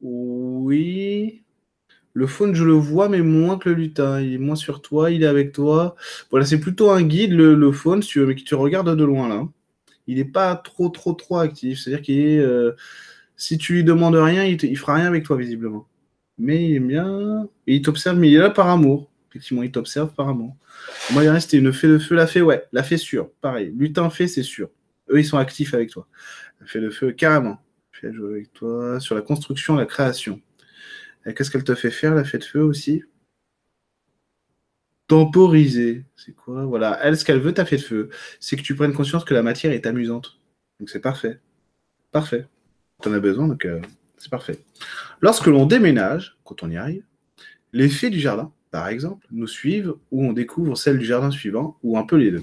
oui. Le faune, je le vois, mais moins que le lutin. Il est moins sur toi, il est avec toi. Voilà, c'est plutôt un guide, le, faune, si tu mais qui te regarde de loin, là. Il n'est pas trop, trop, trop actif. C'est-à-dire qu'il est. Euh, si tu lui demandes rien, il, ne fera rien avec toi, visiblement. Mais il est bien. Et il t'observe, mais il est là par amour. Effectivement, il t'observe par amour. Moi, il reste une fée de feu. La fée, ouais. La fée, sûr. Pareil. Lutin fait, c'est sûr. Eux, ils sont actifs avec toi. La fée de feu, carrément. Avec toi sur la construction, la création. Qu'est-ce qu'elle te fait faire, la de feu aussi? Temporiser. C'est quoi? Voilà. Elle, ce qu'elle veut, ta de feu, c'est que tu prennes conscience que la matière est amusante. Donc c'est parfait. Parfait. Tu en as besoin, donc euh, c'est parfait. Lorsque l'on déménage, quand on y arrive, les fées du jardin, par exemple, nous suivent ou on découvre celle du jardin suivant, ou un peu les deux.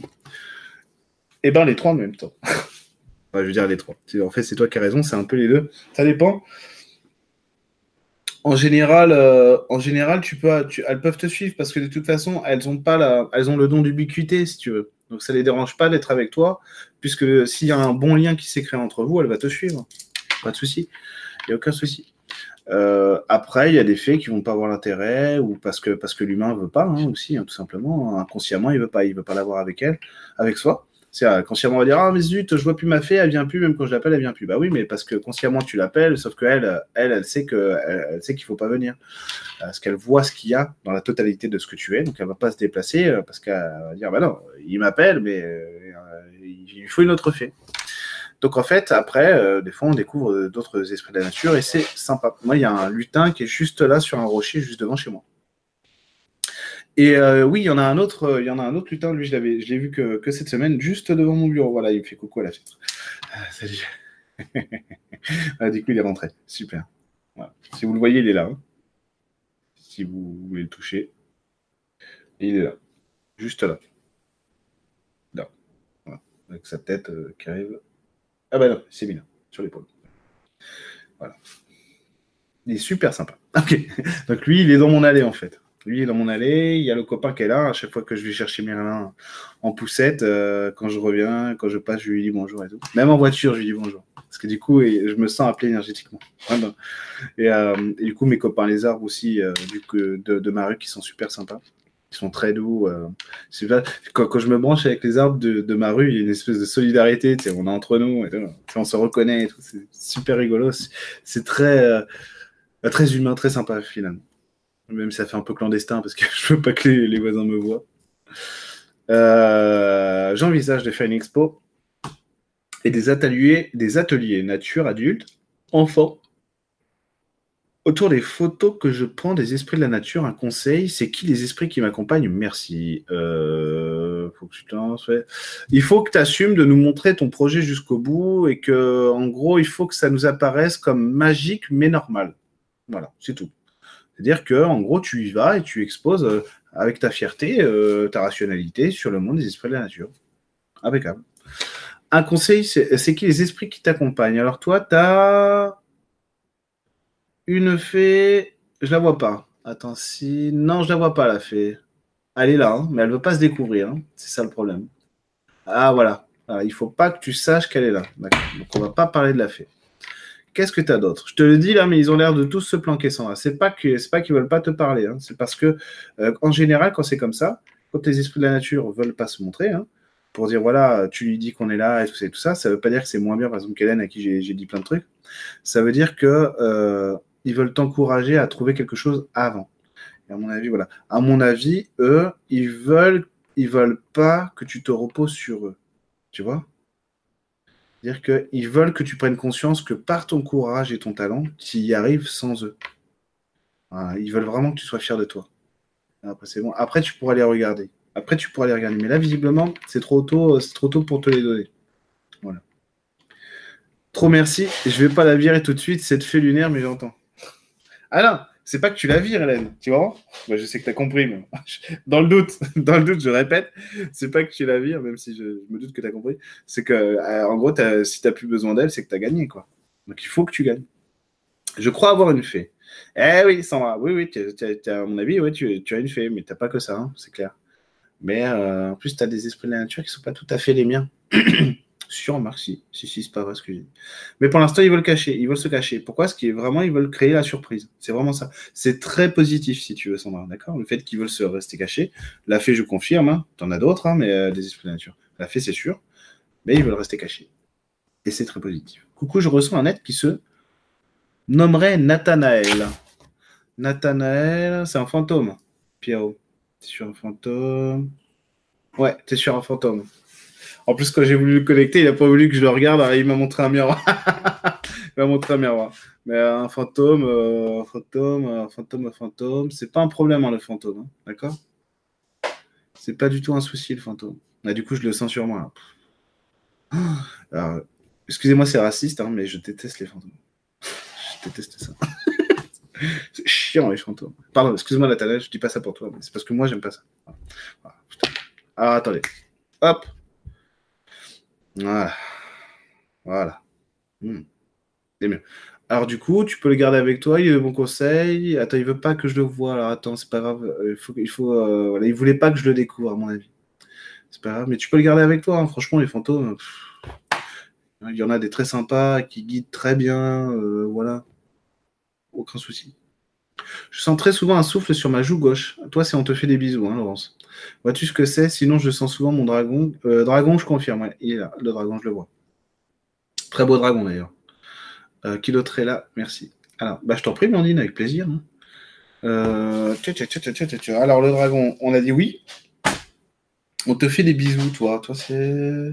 Eh bien, les trois en même temps. [laughs] je veux dire les trois. En fait, c'est toi qui as raison, c'est un peu les deux. Ça dépend. En général, euh, en général tu peux, elles peuvent te suivre parce que de toute façon, elles ont, pas la, elles ont le don d'ubiquité, si tu veux. Donc ça ne les dérange pas d'être avec toi, puisque s'il y a un bon lien qui s'est créé entre vous, elle va te suivre. Pas de souci. Il n'y a aucun souci. Euh, après, il y a des faits qui vont pas avoir l'intérêt ou parce que parce que l'humain veut pas hein, aussi, hein, tout simplement. Inconsciemment, il veut pas, il veut pas l'avoir avec elle, avec soi. Euh, consciemment on va dire ah mais zut, je vois plus ma fée, elle vient plus, même quand je l'appelle, elle vient plus. Bah oui, mais parce que consciemment tu l'appelles, sauf que elle, elle, sait que elle, faut pas venir, parce qu'elle voit ce qu'il y a dans la totalité de ce que tu es, donc elle va pas se déplacer euh, parce qu'elle va dire bah non, il m'appelle, mais il faut une autre fée. Donc en fait, après, des fois, on découvre d'autres esprits de la nature et c'est sympa. Moi, il y a un lutin qui est juste là sur un rocher, juste devant chez moi. Et euh, oui, il y en a un autre, euh, il y en a un autre lutin, lui, je l'avais, je l'ai vu que, cette semaine, juste devant mon bureau. Voilà, il fait coucou à la fenêtre. Ah, salut. [laughs] Ah, du coup, il est rentré. Super. Si vous le voyez, il est là. Hein. Si vous voulez le toucher, il est là. Juste là. Là. Avec sa tête euh, qui arrive. Ah bah non, c'est bien, sur l'épaule. Voilà. Il est super sympa. [laughs] Ok. Donc lui, il est dans mon allée en fait. Lui est dans mon allée, il y a le copain qui est là. À chaque fois que je vais chercher Merlin en poussette, euh, quand je reviens, quand je passe, je lui dis bonjour et tout. Même en voiture, je lui dis bonjour. Parce que du coup, je me sens appelé énergétiquement. Euh, et, du coup, mes copains les arbres aussi euh, du de, de, ma rue qui sont super sympas. Ils sont très doux. Quand, quand, je me branche avec les arbres de, ma rue, il y a une espèce de solidarité. On est entre nous, et on se reconnaît. C'est super rigolo. C'est très, très humain, très sympa finalement. Même si ça fait un peu clandestin parce que [laughs] je veux pas que les, voisins me voient. Euh, j'envisage de faire une expo et des ateliers, des ateliers nature adulte, enfants, autour des photos que je prends des esprits de la nature. Un conseil, c'est qui les esprits qui m'accompagnent Merci. Euh, faut que tu Il faut que tu assumes de nous montrer ton projet jusqu'au bout et que, en gros, il faut que ça nous apparaisse comme magique mais normal. Voilà, c'est tout. C'est-à-dire que, en gros, tu y vas et tu exposes euh, avec ta fierté, euh, ta rationalité sur le monde des esprits de la nature. Impeccable. Un conseil, c'est qui les esprits qui t'accompagnent? Alors toi, tu as une fée, je la vois pas. Attends, si... Non, je la vois pas, la fée. Elle est là, hein, mais elle veut pas se découvrir. Hein. C'est ça le problème. Ah, voilà. Il il faut pas que tu saches qu'elle est là. Donc, on va pas parler de la fée. Qu'est-ce que tu as d'autre? Je te le dis là, mais ils ont l'air de tous se planquer sans. C'est pas que c'est pas qu'ils veulent pas te parler. Hein. C'est parce que euh, en général, quand c'est comme ça, quand les esprits de la nature veulent pas se montrer, hein, pour dire voilà, tu lui dis qu'on est là et tout ça, tout ça, ça veut pas dire que c'est moins bien. Par exemple, qu'Hélène à qui j'ai dit plein de trucs, ça veut dire que euh, ils veulent t'encourager à trouver quelque chose avant. Et à mon avis, voilà. À mon avis, eux, ils veulent, ils veulent pas que tu te reposes sur eux. Tu vois? C'est-à-dire qu'ils veulent que tu prennes conscience que par ton courage et ton talent, tu y arrives sans eux. ils veulent vraiment que tu sois fier de toi. Après, c'est bon. Après, tu pourras les regarder. Après, tu pourras les regarder. Mais là, visiblement, c'est trop tôt, c'est trop tôt pour te les donner. Voilà. Trop merci. Je vais pas la virer tout de suite, cette fée lunaire, mais j'entends. Non, c'est pas que tu la vires, Hélène, tu vois? Bah, Je sais que tu as compris, mais dans le doute, [laughs] dans le doute, je répète, c'est pas que tu la vires, même si je, me doute que tu as compris. C'est que, euh, en gros, si tu n'as plus besoin d'elle, c'est que tu as gagné, quoi. Donc il faut que tu gagnes. Je crois avoir une fée. Eh oui, Sandra, oui, oui, à mon avis, ouais, tu, as une fée, mais tu pas que ça, hein, c'est clair. Mais euh, en plus, tu as des esprits de la nature qui sont pas tout à fait les miens. [clears throat] Sur Marc, si. Si, c'est pas vrai ce que. Mais pour l'instant, ils veulent cacher. Ils veulent se cacher. Pourquoi? Ce qui est vraiment, ils veulent créer la surprise. C'est vraiment ça. C'est très positif, si tu veux, Sandra. D'accord? Le fait qu'ils veulent se rester cachés. La fée, je confirme. Hein. T'en as d'autres, hein, mais euh, des esprits de nature. La fée, c'est sûr. Mais ils veulent rester cachés. Et c'est très positif. Coucou, je reçois un être qui se nommerait Nathanaël. Nathanaël, c'est un fantôme. Pierrot. T'es sur un fantôme. Ouais, t'es sur un fantôme. En plus, quand j'ai voulu le connecter, il n'a pas voulu que je le regarde. il m'a montré un miroir. [laughs] il m'a montré un miroir. Mais un fantôme, euh, un fantôme, un fantôme, un fantôme, c'est pas un problème, hein, le fantôme. Hein, d'accord? C'est pas du tout un souci, le fantôme. Là, du coup, je le sens sur moi. Alors, excusez-moi, c'est raciste, hein, mais je déteste les fantômes. je déteste ça. [laughs] c'est chiant, les fantômes. Pardon, excuse-moi, Nathalie, je dis pas ça pour toi, mais c'est parce que moi, j'aime pas ça. Alors, attendez. Hop. Voilà. Voilà. Hmm. C'est mieux. Alors du coup, tu peux le garder avec toi, il a bon conseil. Attends, il veut pas que je le voie. Alors attends, c'est pas grave. Euh, il faut, il faut, euh, voilà, il voulait pas que je le découvre à mon avis. C'est pas grave, mais tu peux le garder avec toi. Hein. Franchement, les fantômes, il y en a des très sympas qui guident très bien. Euh, voilà, aucun souci. Je sens très souvent un souffle sur ma joue gauche. Toi, c'est on te fait des bisous, hein, Laurence. Vois-tu ce que c'est? Sinon, je sens souvent mon dragon. Euh, dragon, je confirme. il est là. Le dragon, je le vois. Très beau dragon, d'ailleurs. Euh, qui d'autre est là Merci. Alors, bah, je t'en prie, Blandine, avec plaisir. Hein. Euh, Alors, le dragon, on a dit oui. On te fait des bisous, toi. Toi, c'est.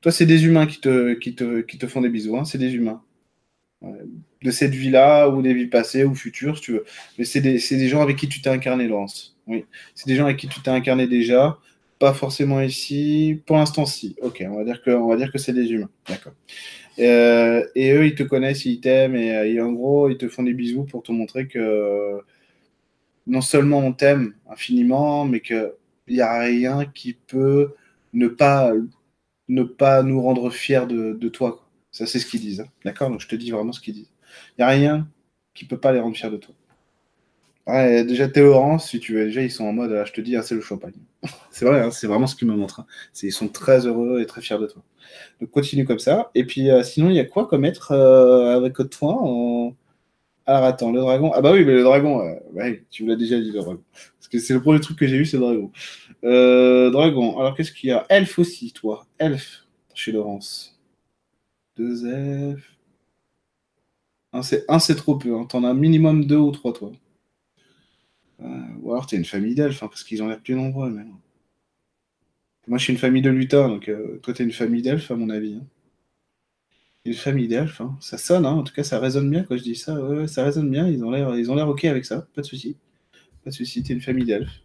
Toi, c'est des humains qui te, qui te, qui te font des bisous. Hein. C'est des humains de cette vie-là ou des vies passées ou futures, si tu veux. Mais c'est des, des, gens avec qui tu t'es incarné, Laurence. Oui, c'est des gens avec qui tu t'es incarné déjà. Pas forcément ici. Pour l'instant, si. Ok, on va dire que, que c'est des humains. D'accord. Euh, et eux, ils te connaissent, ils t'aiment et, en gros, ils te font des bisous pour te montrer que non seulement on t'aime infiniment, mais qu'il n'y a rien qui peut ne pas, ne pas nous rendre fiers de, de toi. Ça, c'est ce qu'ils disent. Hein. D'accord? Donc, je te dis vraiment ce qu'ils disent. Il n'y a rien qui peut pas les rendre fiers de toi. déjà, Laurence, si tu veux, déjà, ils sont en mode, ah, je te dis, ah, c'est le champagne. [laughs] c'est vrai, hein, c'est vraiment ce qu'ils me montrent. Hein. Ils sont très heureux et très fiers de toi. Donc, continue comme ça. Et puis, euh, sinon, il y a quoi comme être euh, avec toi en... Alors, attends, le dragon. Ah, bah oui, mais le dragon, euh, tu me l'as déjà dit, le dragon. Parce que c'est le premier truc que j'ai vu, c'est le dragon. dragon, alors qu'est-ce qu'il y a? Elfe aussi, toi. Elfe, chez Laurence. 2 F. Un, c'est trop peu. Hein. T'en as minimum deux ou trois, toi. Euh, ou alors t'es une famille d'elfes, hein, parce qu'ils ont l'air plus nombreux, maintenant. Moi, je suis une famille de lutins, donc euh, toi, t'es une famille d'elfes, à mon avis. Hein. Une famille d'elfes, hein. ça sonne, en tout cas, ça résonne bien quand je dis ça. Ouais, ça résonne bien, ils ont l'air, ok avec ça, pas de souci. Pas de souci, t'es une famille d'elfes.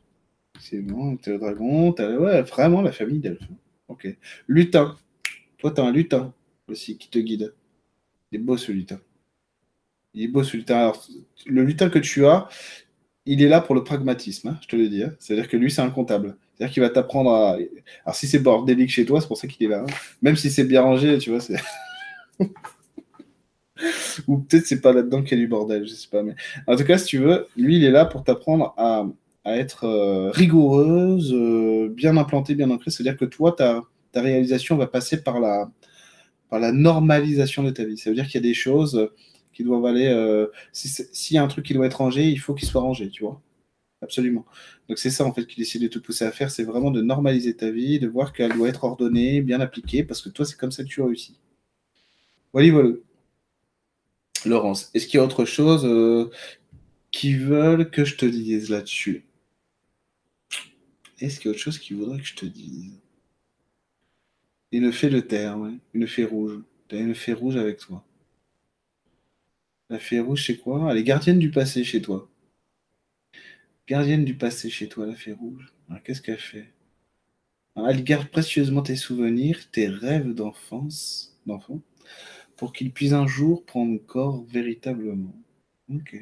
C'est bon, t'es le dragon, t'as ouais, vraiment la famille d'elfes. Ok. Lutin. Toi, t'es un lutin aussi qui te guide. Est beau ce lutin. Il est beau ce lutin. Alors, le lutin que tu as, il est là pour le pragmatisme, hein, je te le dis. Hein. C'est-à-dire que lui, c'est un comptable. C'est-à-dire qu'il va t'apprendre à. Alors, si c'est bordélique chez toi, c'est pour ça qu'il est là. Hein. Même si c'est bien rangé, tu vois. [laughs] Ou peut-être c'est pas là-dedans qu'il y a du bordel, je sais pas. Mais en tout cas, si tu veux, lui, il est là pour t'apprendre à, être euh, rigoureuse, euh, bien implantée, bien ancrée. C'est-à-dire que toi, ta, ta réalisation va passer par la, par la normalisation de ta vie. Ça veut dire qu'il y a des choses qui doivent aller. Euh, S'il y a un truc qui doit être rangé, il faut qu'il soit rangé, tu vois. Absolument. Donc c'est ça en fait qui décide de te pousser à faire, c'est vraiment de normaliser ta vie, de voir qu'elle doit être ordonnée, bien appliquée, parce que toi c'est comme ça que tu réussis. Voilà, voilà. Laurence, est-ce qu'il y a autre chose euh, qui veulent que je te dise là-dessus? Est-ce qu'il y a autre chose qui voudrait que je te dise? Une fée de terre, ouais. Une fée rouge. T'as une fée rouge avec toi. La fée rouge, c'est quoi? Elle est gardienne du passé chez toi. Gardienne du passé chez toi, la fée rouge. qu'est-ce qu'elle fait? Elle garde précieusement tes souvenirs, tes rêves d'enfance, d'enfant, pour qu'ils puissent un jour prendre corps véritablement. Ok.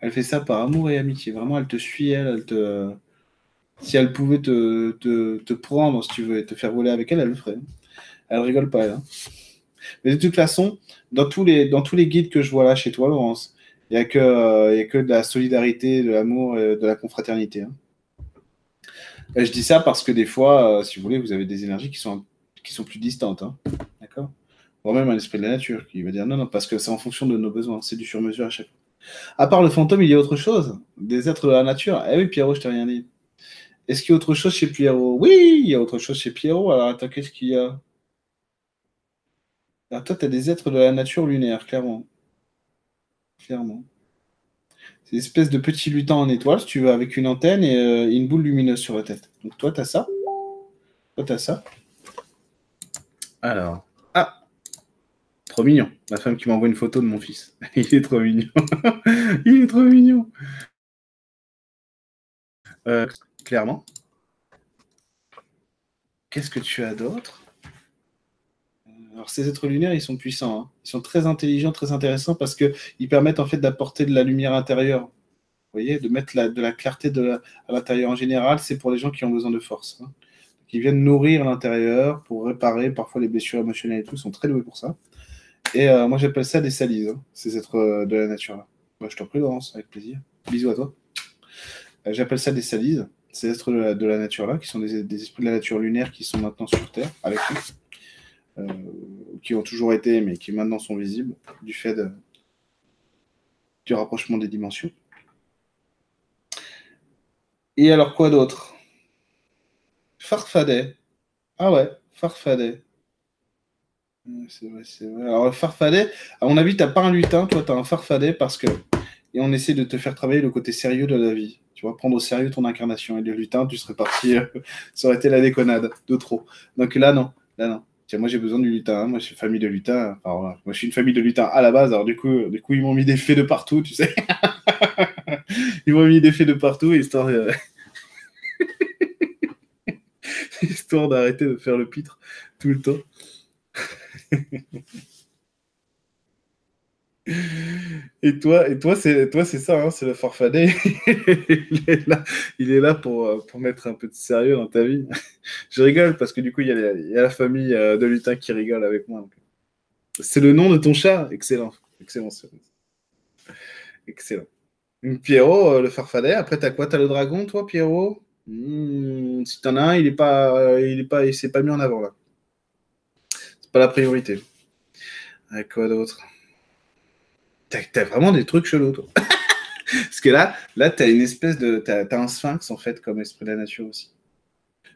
Elle fait ça par amour et amitié. Vraiment, elle te suit, elle, elle te, si elle pouvait te, prendre, si tu veux, te faire voler avec elle, elle le ferait. Elle rigole pas, elle. Hein. Mais de toute façon, dans tous, les, guides que je vois là chez toi, Laurence, il n'y a, que, euh, a que de la solidarité, de l'amour et de la confraternité. Hein. Euh, je dis ça parce que des fois, euh, si vous voulez, vous avez des énergies qui sont, plus distantes. hein. D'accord? Voire même un esprit de la nature qui va dire non, non, parce que c'est en fonction de nos besoins. C'est du sur-mesure à chaque fois. À part le fantôme, il y a autre chose. Des êtres de la nature. Eh oui, Pierrot, je t'ai rien dit. Est-ce qu'il y a autre chose chez Pierrot? Oui, il y a autre chose chez Pierrot. Alors attends, qu'est-ce qu'il y a? Alors toi, tu as des êtres de la nature lunaire, clairement. Clairement. C'est une espèce de petit lutin en étoile, si tu veux, avec une antenne et euh, une boule lumineuse sur la tête. Donc toi, tu as ça. Toi, tu as ça. Alors. Ah Trop mignon. Ma femme qui m'envoie une photo de mon fils. [laughs] Il est trop mignon. [laughs] Il est trop mignon. Euh, clairement. Qu'est-ce que tu as d'autre? Alors ces êtres lunaires, ils sont puissants. hein. Ils sont très intelligents, très intéressants parce qu'ils permettent en fait d'apporter de la lumière intérieure. Vous voyez, de mettre de la clarté à l'intérieur. En général, c'est pour les gens qui ont besoin de force. hein. Qui viennent nourrir l'intérieur pour réparer parfois les blessures émotionnelles et tout. Ils sont très doués pour ça. Et euh, moi, j'appelle ça des salises, hein, ces êtres euh, de la nature. là. Bah, je t'en prie, Laurence, avec plaisir. Bisous à toi. Euh, j'appelle ça des salises, ces êtres de la, nature là, qui sont des, des esprits de la nature lunaire qui sont maintenant sur Terre avec nous, qui ont toujours été, mais qui maintenant sont visibles du fait de- du rapprochement des dimensions. Et alors quoi d'autre? Farfadet. Ah ouais, Farfadet. Euh, C'est vrai, c'est vrai. Alors, farfadet, à mon avis, t'as pas un lutin, toi, t'as un farfadet parce que. Et on essaie de te faire travailler le côté sérieux de la vie. Tu vois, prendre au sérieux ton incarnation. Et le lutin, tu serais parti. euh, [laughs] ça aurait été la déconnade de trop. Donc là, non. Là, non. Tiens, moi, j'ai besoin du lutin. Moi, je suis famille de lutins. Enfin. Moi, je suis une famille de lutins à la base. Alors, du coup, du coup ils m'ont mis des fées de partout, tu sais. [laughs] ils m'ont mis des fées de partout, histoire. euh, [laughs] histoire d'arrêter de faire le pitre tout le temps. [laughs] Et toi, et toi, c'est toi, c'est ça, hein, c'est le farfadet. [laughs] il est là, il est là pour, euh, pour mettre un peu de sérieux dans ta vie. [laughs] Je rigole parce que du coup, il y a, la- famille euh, de lutins qui rigole avec moi. donc. C'est le nom de ton chat, excellent, excellent, excellent. Pierrot, euh, le farfadet. Après, t'as quoi? T'as le dragon, toi, Pierrot? Hmm, Si t'en as un, il est pas, euh, il est pas, il s'est pas mis en avant là. C'est pas la priorité. Avec quoi d'autre? T'as vraiment des trucs chelous, toi. [laughs] Parce que là, là, t'as une espèce de, t'as un sphinx en fait comme esprit de la nature aussi.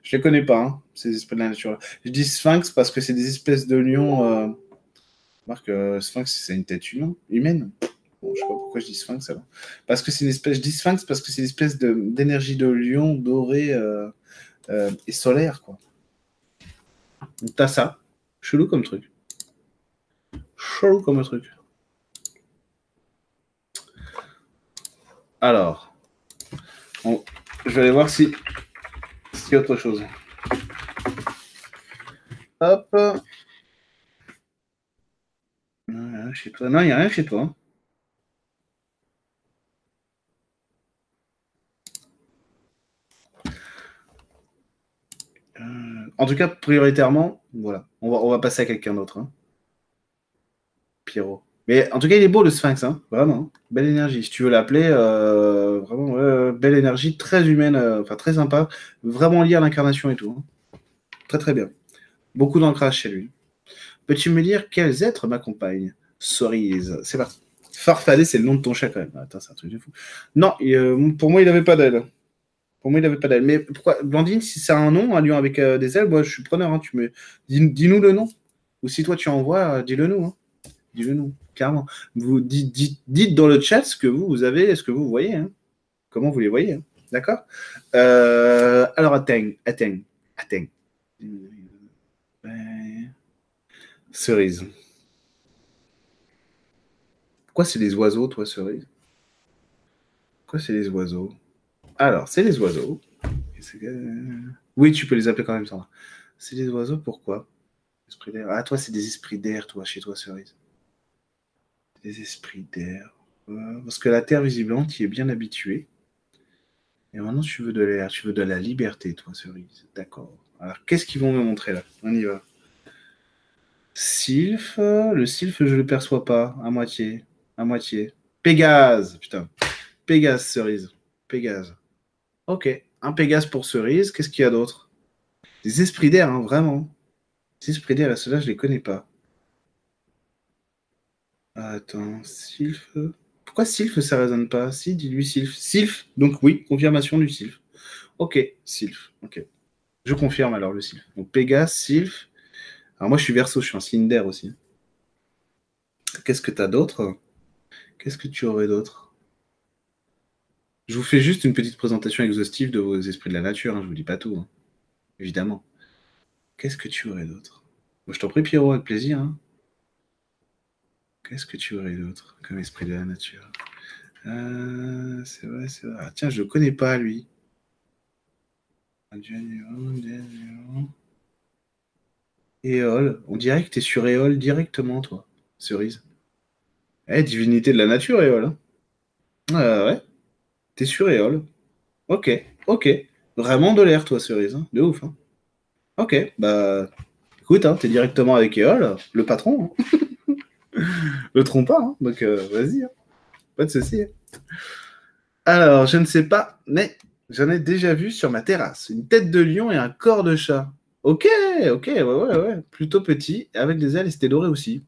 Je les connais pas, hein, ces esprits de la nature. -là. Je dis sphinx parce que c'est des espèces de lions. Euh... Marc, euh, sphinx, c'est une tête humaine. humaine. Bon, je sais pas pourquoi je dis sphinx alors. Parce que c'est une espèce, je dis sphinx parce que c'est une espèce d'énergie de, lion doré euh, euh, et solaire, quoi. Donc t'as ça. Chelou comme truc. Chelou comme truc. Alors, je vais aller voir si a autre chose. Hop. Non, il n'y a rien chez toi. Euh, en tout cas, prioritairement, voilà. On va, on va passer à quelqu'un d'autre. hein. Pierrot. Mais en tout cas, il est beau le Sphinx, hein. vraiment. Belle énergie. Si tu veux l'appeler, euh, vraiment, belle énergie, très humaine, euh, enfin très sympa, vraiment lié à l'incarnation et tout. hein. Très très bien. Beaucoup d'ancrage chez lui. Peux-tu me dire quels êtres m'accompagnent? Cerise. C'est parti. Farfadet, c'est le nom de ton chat quand même. Attends, c'est un truc de fou. Non, euh, pour moi, il n'avait pas d'aile. Pour moi, il n'avait pas d'aile. Mais pourquoi Blandine, si c'est un nom, un lion avec des ailes, moi, je suis preneur. hein. Tu me... Dis- Dis-nous le nom. Ou si toi, tu envoies, dis-le nous. hein. Dis-le nous, carrément. Vous dites, dans le chat ce que vous, avez, ce que vous voyez. hein. Comment vous les voyez. hein. D'accord? Euh, Alors, atteigne, atteigne, atteigne. Cerise. Pourquoi c'est des oiseaux, toi, cerise? Pourquoi c'est des oiseaux? Alors, c'est des oiseaux. Oui, tu peux les appeler quand même, Sandra. C'est des oiseaux, pourquoi? Esprit d'air. Ah, toi, c'est des esprits d'air, toi, chez toi, cerise. Des esprits d'air. Euh, Parce que la terre, visiblement, tu es bien habitué. Et maintenant, tu veux de l'air, tu veux de la liberté, toi, cerise. D'accord. Alors, qu'est-ce qu'ils vont me montrer là? On y va. Sylph, le sylph, je le perçois pas, à moitié, à moitié. Pégase, putain. Pégase, cerise. Pégase. Ok, un Pégase pour cerise. Qu'est-ce qu'il y a d'autre? Des esprits d'air, hein, vraiment. Des esprits d'air, ceux-là, je les connais pas. Attends, Sylph. Pourquoi Sylph, ça résonne pas? Si, dis-lui Sylph. Sylph, donc oui, confirmation du Sylph. Ok, Sylph, ok. Je confirme alors le Sylph. Donc Pégase, Sylph. Alors moi, je suis verso, je suis un cylinder aussi. Qu'est-ce que tu as d'autre? Qu'est-ce que tu aurais d'autre? Je vous fais juste une petite présentation exhaustive de vos esprits de la nature, hein, je vous dis pas tout, hein. évidemment. Qu'est-ce que tu aurais d'autre? Je t'en prie, Pierrot, avec plaisir. Hein. Qu'est-ce que tu aurais d'autre comme esprit de la nature? Euh, C'est vrai, c'est vrai. Ah, tiens, je ne le connais pas, lui. Éole. On dirait que tu es sur Éole directement, toi, cerise. Eh, divinité de la nature, Éole. Ah, ouais. T'es sur Éole. Ok, ok. Vraiment de l'air, toi, cerise. Hein. De ouf. Hein. Ok, bah. Écoute, hein, t'es directement avec Éole, le patron. [laughs] [laughs] le trompe pas, hein. donc euh, vas-y. Pas de souci. Alors, je ne sais pas, mais J'en ai déjà vu sur ma terrasse. Une tête de lion et un corps de chat. Ok, ok, ouais, ouais, ouais. Plutôt petit, avec des ailes et c'était doré aussi.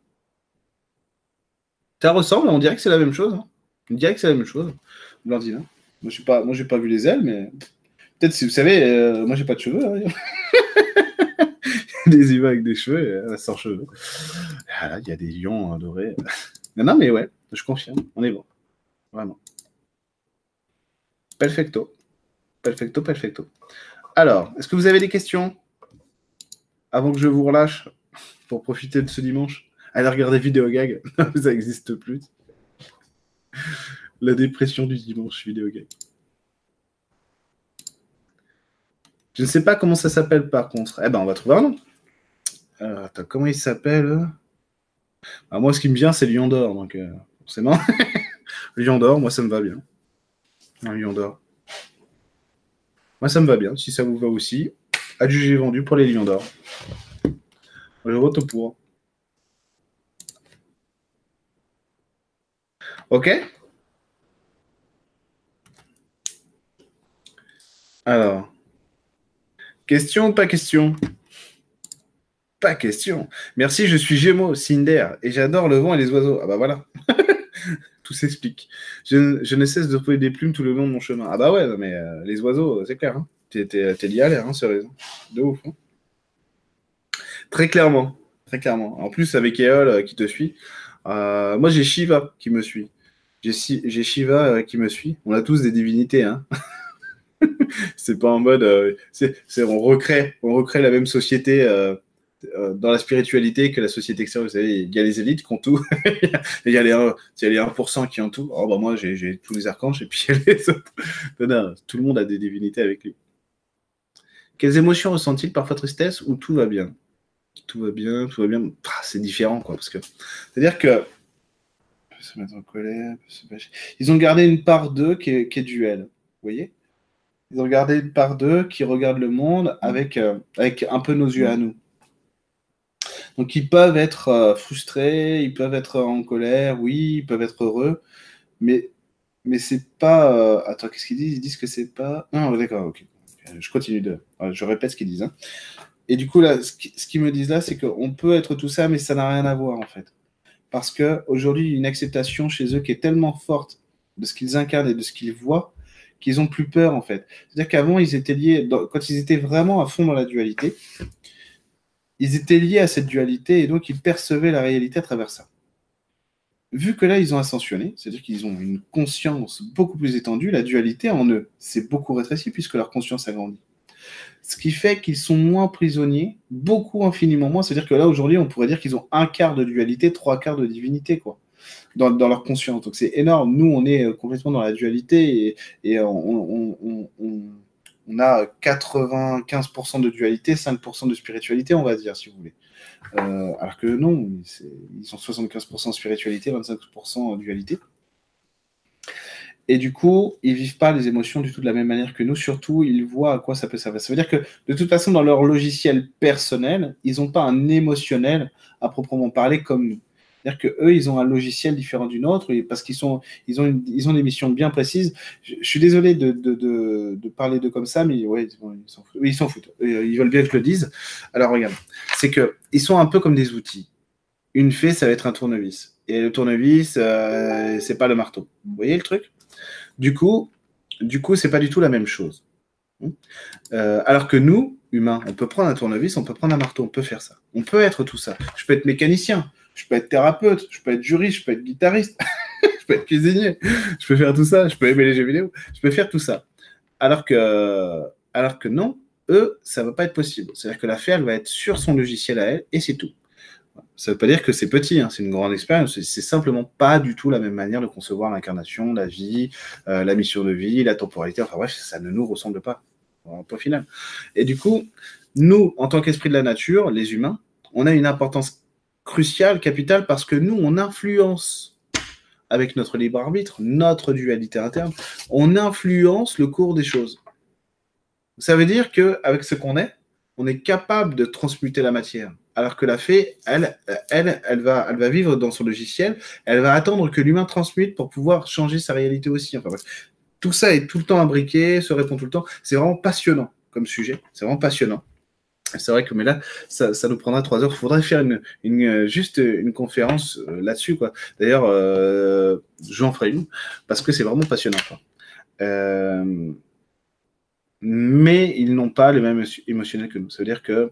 Ça ressemble, on dirait que c'est la même chose. Hein. On dirait que c'est la même chose. Blandine. Hein. Moi, je n'ai pas vu les ailes, mais peut-être si vous savez, euh, moi, j'ai pas de cheveux. Hein. [laughs] [laughs] des humains avec des cheveux, euh, sans cheveux. Ah, il y a des lions dorés. [laughs] non, non, mais ouais, je confirme. On est bon. Vraiment. Perfecto. Perfecto, perfecto. Alors, est-ce que vous avez des questions? Avant que je vous relâche pour profiter de ce dimanche Allez regarder vidéo gag, [laughs] ça n'existe plus. La dépression du dimanche vidéo gag. Je ne sais pas comment ça s'appelle par contre. Eh ben, on va trouver un nom. Attends, comment il s'appelle bah, Moi, ce qui me vient, c'est Lion d'or. Donc, euh, forcément, [laughs] Lion d'or, moi, ça me va bien. Un Lion d'or. Moi, ça me va bien. Si ça vous va aussi, adjugé vendu pour les Lions d'or. Je vote pour. Ok? Alors, question ou pas question? Pas question. Merci, je suis Gémeaux, Cinder, et j'adore le vent et les oiseaux. Ah bah voilà. [laughs] tout s'explique. Je, ne cesse de trouver des plumes tout le long de mon chemin. Ah bah ouais, mais euh, les oiseaux, c'est clair. Hein. T'es, lié à l'air, hein. De ouf. Hein. Très clairement. Très clairement. En plus, avec Eol euh, qui te suit, euh, moi j'ai Shiva qui me suit. J'ai, Shiva qui me suit. On a tous des divinités. Hein. [laughs] c'est pas en mode. c'est, on, recrée, on recrée la même société euh, dans la spiritualité que la société extérieure. Vous savez, il y a les élites qui ont tout, [laughs] il, y a les 1, il y a les 1% qui ont tout. Oh, bah, moi, j'ai tous les archanges et puis [laughs] il y a les autres. tout le monde a des divinités avec lui. Quelles émotions ressent-il Parfois tristesse ou tout va bien? Tout va bien, tout va bien. Ah, c'est différent, quoi. Parce que c'est-à-dire que se mettre en colère. Ils ont gardé une part d'eux qui est, qui duel. Vous voyez? Ils ont gardé une part d'eux qui regarde le monde avec, euh, avec un peu nos yeux à nous. Donc ils peuvent être euh, frustrés, ils peuvent être en colère, oui, ils peuvent être heureux, mais mais c'est pas. Euh, attends, qu'est-ce qu'ils disent? Ils disent que c'est pas. Non, d'accord, ok. Je continue de. Je répète ce qu'ils disent. Hein. Et du coup, là, ce qu'ils me disent là, c'est qu'on peut être tout ça, mais ça n'a rien à voir en fait. Parce qu'aujourd'hui, une acceptation chez eux qui est tellement forte de ce qu'ils incarnent et de ce qu'ils voient qu'ils ont plus peur en fait. C'est-à-dire qu'avant, ils étaient liés, quand ils étaient vraiment à fond dans la dualité, ils étaient liés à cette dualité et donc ils percevaient la réalité à travers ça. Vu que là, ils ont ascensionné, c'est-à-dire qu'ils ont une conscience beaucoup plus étendue, la dualité en eux s'est beaucoup rétrécie puisque leur conscience a grandi. Ce qui fait qu'ils sont moins prisonniers, beaucoup infiniment moins. C'est-à-dire que là, aujourd'hui, on pourrait dire qu'ils ont un quart de dualité, trois quarts de divinité, quoi, dans, leur conscience. Donc c'est énorme. Nous, on est complètement dans la dualité et, on a 95% de dualité, 5% de spiritualité, on va dire, si vous voulez. Euh, alors que non, ils sont 75% spiritualité, 25% dualité. Et du coup, ils vivent pas les émotions du tout de la même manière que nous. Surtout, ils voient à quoi ça peut servir. Ça veut dire que de toute façon, dans leur logiciel personnel, ils n'ont pas un émotionnel à proprement parler comme nous. C'est-à-dire qu'eux, ils ont un logiciel différent d'une autre parce qu'ils sont, ils ont, ils ont des missions bien précises. Je, suis désolé de, de, de, parler comme ça, mais ouais, ils s'en foutent. Euh, ils veulent bien que je le dise. Alors regarde, c'est que ils sont un peu comme des outils. Une fée, ça va être un tournevis. Et le tournevis, euh, c'est pas le marteau. Vous voyez le truc? Du coup, du coup, c'est pas du tout la même chose. Euh, alors que nous, humains, on peut prendre un tournevis, on peut prendre un marteau, on peut faire ça. On peut être tout ça. Je peux être mécanicien, je peux être thérapeute, je peux être juriste, je peux être guitariste, [laughs] je peux être cuisinier, je peux faire tout ça, je peux aimer les jeux vidéo, je peux faire tout ça. Alors que, alors que non, eux, ça va pas être possible. C'est-à-dire que la fée, elle va être sur son logiciel à elle et c'est tout. Ça ne veut pas dire que c'est petit, hein, c'est une grande expérience. C'est simplement pas du tout la même manière de concevoir l'incarnation, la vie, euh, la mission de vie, la temporalité. Enfin bref, ça ne nous ressemble pas point final. Et du coup, nous, en tant qu'esprit de la nature, les humains, on a une importance cruciale, capitale, parce que nous, on influence avec notre libre arbitre, notre dualité interne, on influence le cours des choses. Ça veut dire qu'avec ce qu'on est, on est capable de transmuter la matière. Alors que la fée, elle, elle, elle va, elle va vivre dans son logiciel, elle va attendre que l'humain transmute pour pouvoir changer sa réalité aussi. Enfin, tout ça est tout le temps imbriqué, se répond tout le temps. C'est vraiment passionnant comme sujet. C'est vraiment passionnant. C'est vrai que, mais là, ça, nous prendra trois heures. Il faudrait faire une, juste une conférence euh, là-dessus, quoi. D'ailleurs, euh, j'en ferai une parce que c'est vraiment passionnant, euh, mais ils n'ont pas les mêmes émotionnels que nous. Ça veut dire que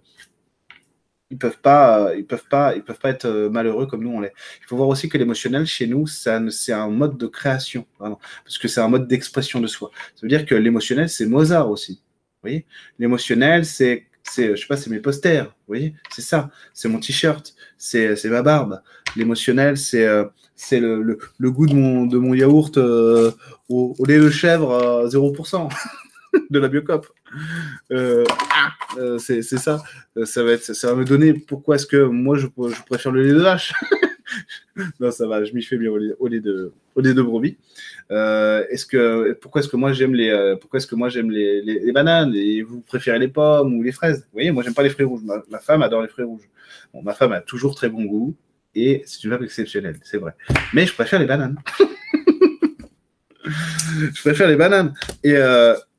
ils peuvent pas, ils peuvent pas, ils peuvent pas être euh, malheureux comme nous on l'est. Il faut voir aussi que l'émotionnel chez nous, c'est un mode de création, parce que c'est un mode d'expression de soi. Ça veut dire que l'émotionnel, c'est Mozart aussi. Vous voyez, l'émotionnel, c'est c'est, je sais pas, c'est mes posters, vous voyez, c'est ça, c'est mon t-shirt, c'est, ma barbe. L'émotionnel, c'est, euh, le, le, goût de mon, de mon yaourt euh, au, lait de chèvre à 0%. [laughs] de la biocop. Euh, ah, euh, c'est ça. Euh, ça va, être, ça va me donner pourquoi est-ce que moi je, je, préfère le lait de vache? [laughs] [laughs] non, ça va, je m'y fais bien au lait, de, au de brebis. est-ce que, pourquoi est-ce que moi j'aime les, pourquoi est-ce que moi j'aime les, les, bananes? Et vous préférez les pommes ou les fraises? Vous voyez, moi j'aime pas les fruits rouges. Ma, femme adore les fruits rouges. Bon, ma femme a toujours très bon goût et c'est une femme exceptionnelle, c'est vrai. Mais je préfère les bananes. [laughs] je préfère les bananes. Et,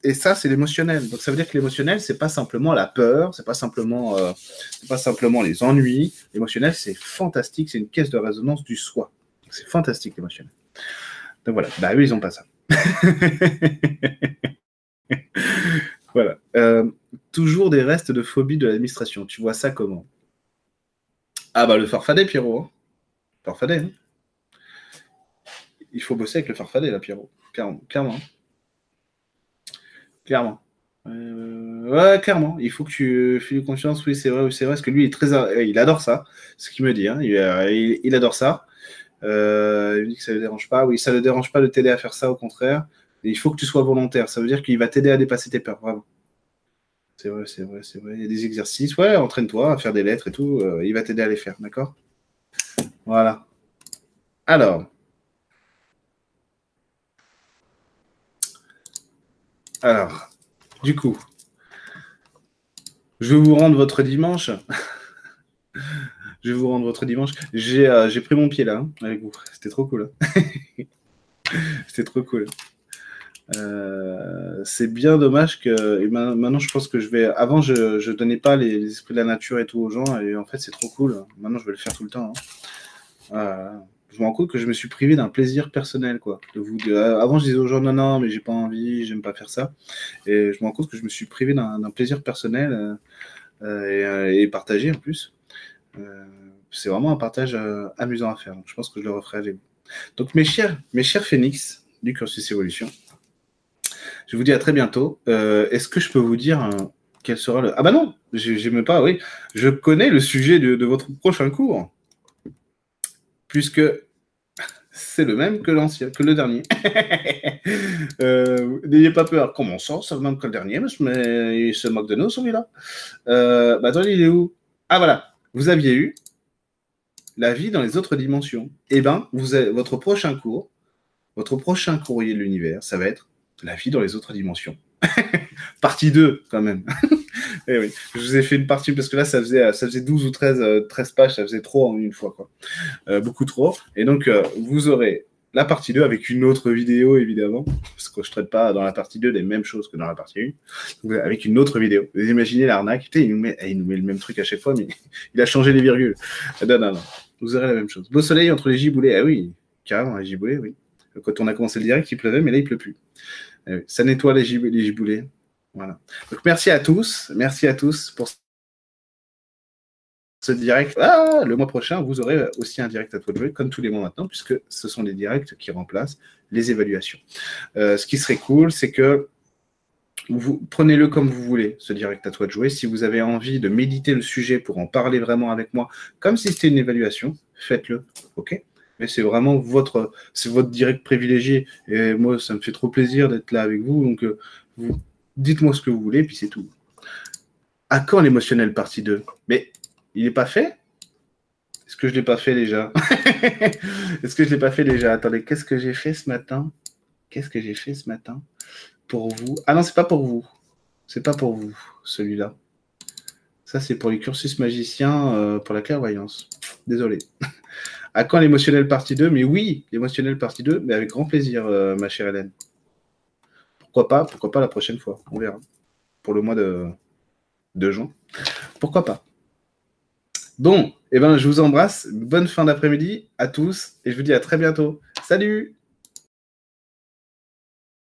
et ça, c'est l'émotionnel. Donc, ça veut dire que l'émotionnel, c'est pas simplement la peur, c'est pas simplement, euh, pas simplement les ennuis. L'émotionnel, c'est fantastique, c'est une caisse de résonance du soi. C'est fantastique l'émotionnel. Donc voilà, bah eux, ils ont pas ça. [laughs] voilà. Euh, toujours des restes de phobie de l'administration. Tu vois ça comment? Ah bah le farfadet, Pierrot. Hein. Farfadet. Hein. Il faut bosser avec le farfadet, là, Pierrot. Clairement. clairement. Clairement. Euh, ouais, clairement. Il faut que tu fais confiance. Oui, c'est vrai, oui, c'est vrai. Parce que lui, il est très, euh, il adore ça. Ce qu'il me dit. Hein. Euh, il, adore ça. il dit que ça ne le dérange pas. Oui, ça ne le dérange pas de t'aider à faire ça, au contraire. il faut que tu sois volontaire. Ça veut dire qu'il va t'aider à dépasser tes peurs, vraiment. C'est vrai, c'est vrai, c'est vrai. Il y a des exercices. Ouais, entraîne-toi à faire des lettres et tout. il va t'aider à les faire, d'accord? Voilà. Alors. Alors, du coup, je vais vous rendre votre dimanche. [laughs] je vais vous rendre votre dimanche. J'ai euh, pris mon pied là hein, avec vous. C'était trop cool. Hein. [laughs] C'était trop cool. Euh, c'est bien dommage que maintenant je pense que je vais. Avant je ne donnais pas les, esprits de la nature et tout aux gens et en fait c'est trop cool. Maintenant je vais le faire tout le temps. Hein je me rends compte que je me suis privé d'un plaisir personnel, quoi. Euh, avant, je disais aux gens, non, non, mais j'ai pas envie, j'aime pas faire ça. Et je me rends compte que je me suis privé d'un plaisir personnel euh, euh, et, partagé en plus. c'est vraiment un partage amusant à faire. Je pense que je le referai avec vous. Donc, mes chers, mes chers phénix du cursus évolution, je vous dis à très bientôt. Est-ce que je peux vous dire quel sera le. Ah, bah non, j'aime pas, oui. Je connais le sujet de votre prochain cours puisque c'est le même que l'ancien, que le dernier. [laughs] Euh, n'ayez pas peur. Comment ça, c'est le même que le dernier, mais il se moque de nous, celui-là. Euh, bah, attendez, il est où? Ah, voilà. Vous aviez eu la vie dans les autres dimensions. Eh bien, votre prochain cours, votre prochain courrier de l'univers, ça va être la vie dans les autres dimensions. [laughs] Partie 2, quand même. [laughs] Eh oui, je vous ai fait une partie parce que là, ça faisait, ça faisait 12 ou 13, 13 euh, pages, ça faisait trop en une fois, quoi. Euh, beaucoup trop. Et donc, euh, vous aurez la partie 2 avec une autre vidéo, évidemment, parce que je ne traite pas dans la partie 2 les mêmes choses que dans la partie 1, avec une autre vidéo. Vous imaginez l'arnaque, il, nous met, il nous met le même truc à chaque fois, mais [laughs] il a changé les virgules. Non, non, non, vous aurez la même chose. Beau soleil entre les giboulets, ah oui, carrément, les giboulets, oui. Quand on a commencé le direct, il pleuvait, mais là, il pleut plus. Ah ça nettoie les, giboulets. Voilà. Donc, merci à tous, merci à tous pour ce direct. Ah, le mois prochain, vous aurez aussi un direct à toi de jouer, comme tous les mois maintenant, puisque ce sont des directs qui remplacent les évaluations. Euh, ce qui serait cool, c'est que vous prenez-le comme vous voulez, ce direct à toi de jouer. Si vous avez envie de méditer le sujet pour en parler vraiment avec moi, comme si c'était une évaluation, faites-le. OK? Mais c'est vraiment votre, c'est votre direct privilégié. Et moi, ça me fait trop plaisir d'être là avec vous. Donc, euh, vous, dites-moi ce que vous voulez, puis c'est tout. À quand l'émotionnel partie 2 Mais il n'est pas fait? Est-ce que je ne l'ai pas fait déjà? [laughs] Est-ce que je ne l'ai pas fait déjà? Attendez, qu'est-ce que j'ai fait ce matin? Qu'est-ce que j'ai fait ce matin? Pour vous Ah non, c'est pas pour vous. C'est pas pour vous, celui-là. Ça, c'est pour les cursus magiciens, euh, pour la clairvoyance. Désolé. [laughs] à quand l'émotionnel partie 2 Mais oui, l'émotionnel partie 2, mais avec grand plaisir, euh, ma chère Hélène. Pourquoi pas Pourquoi pas la prochaine fois On verra. Pour le mois de, de juin. Pourquoi pas Bon, eh ben, je vous embrasse. Bonne fin d'après-midi à tous et je vous dis à très bientôt. Salut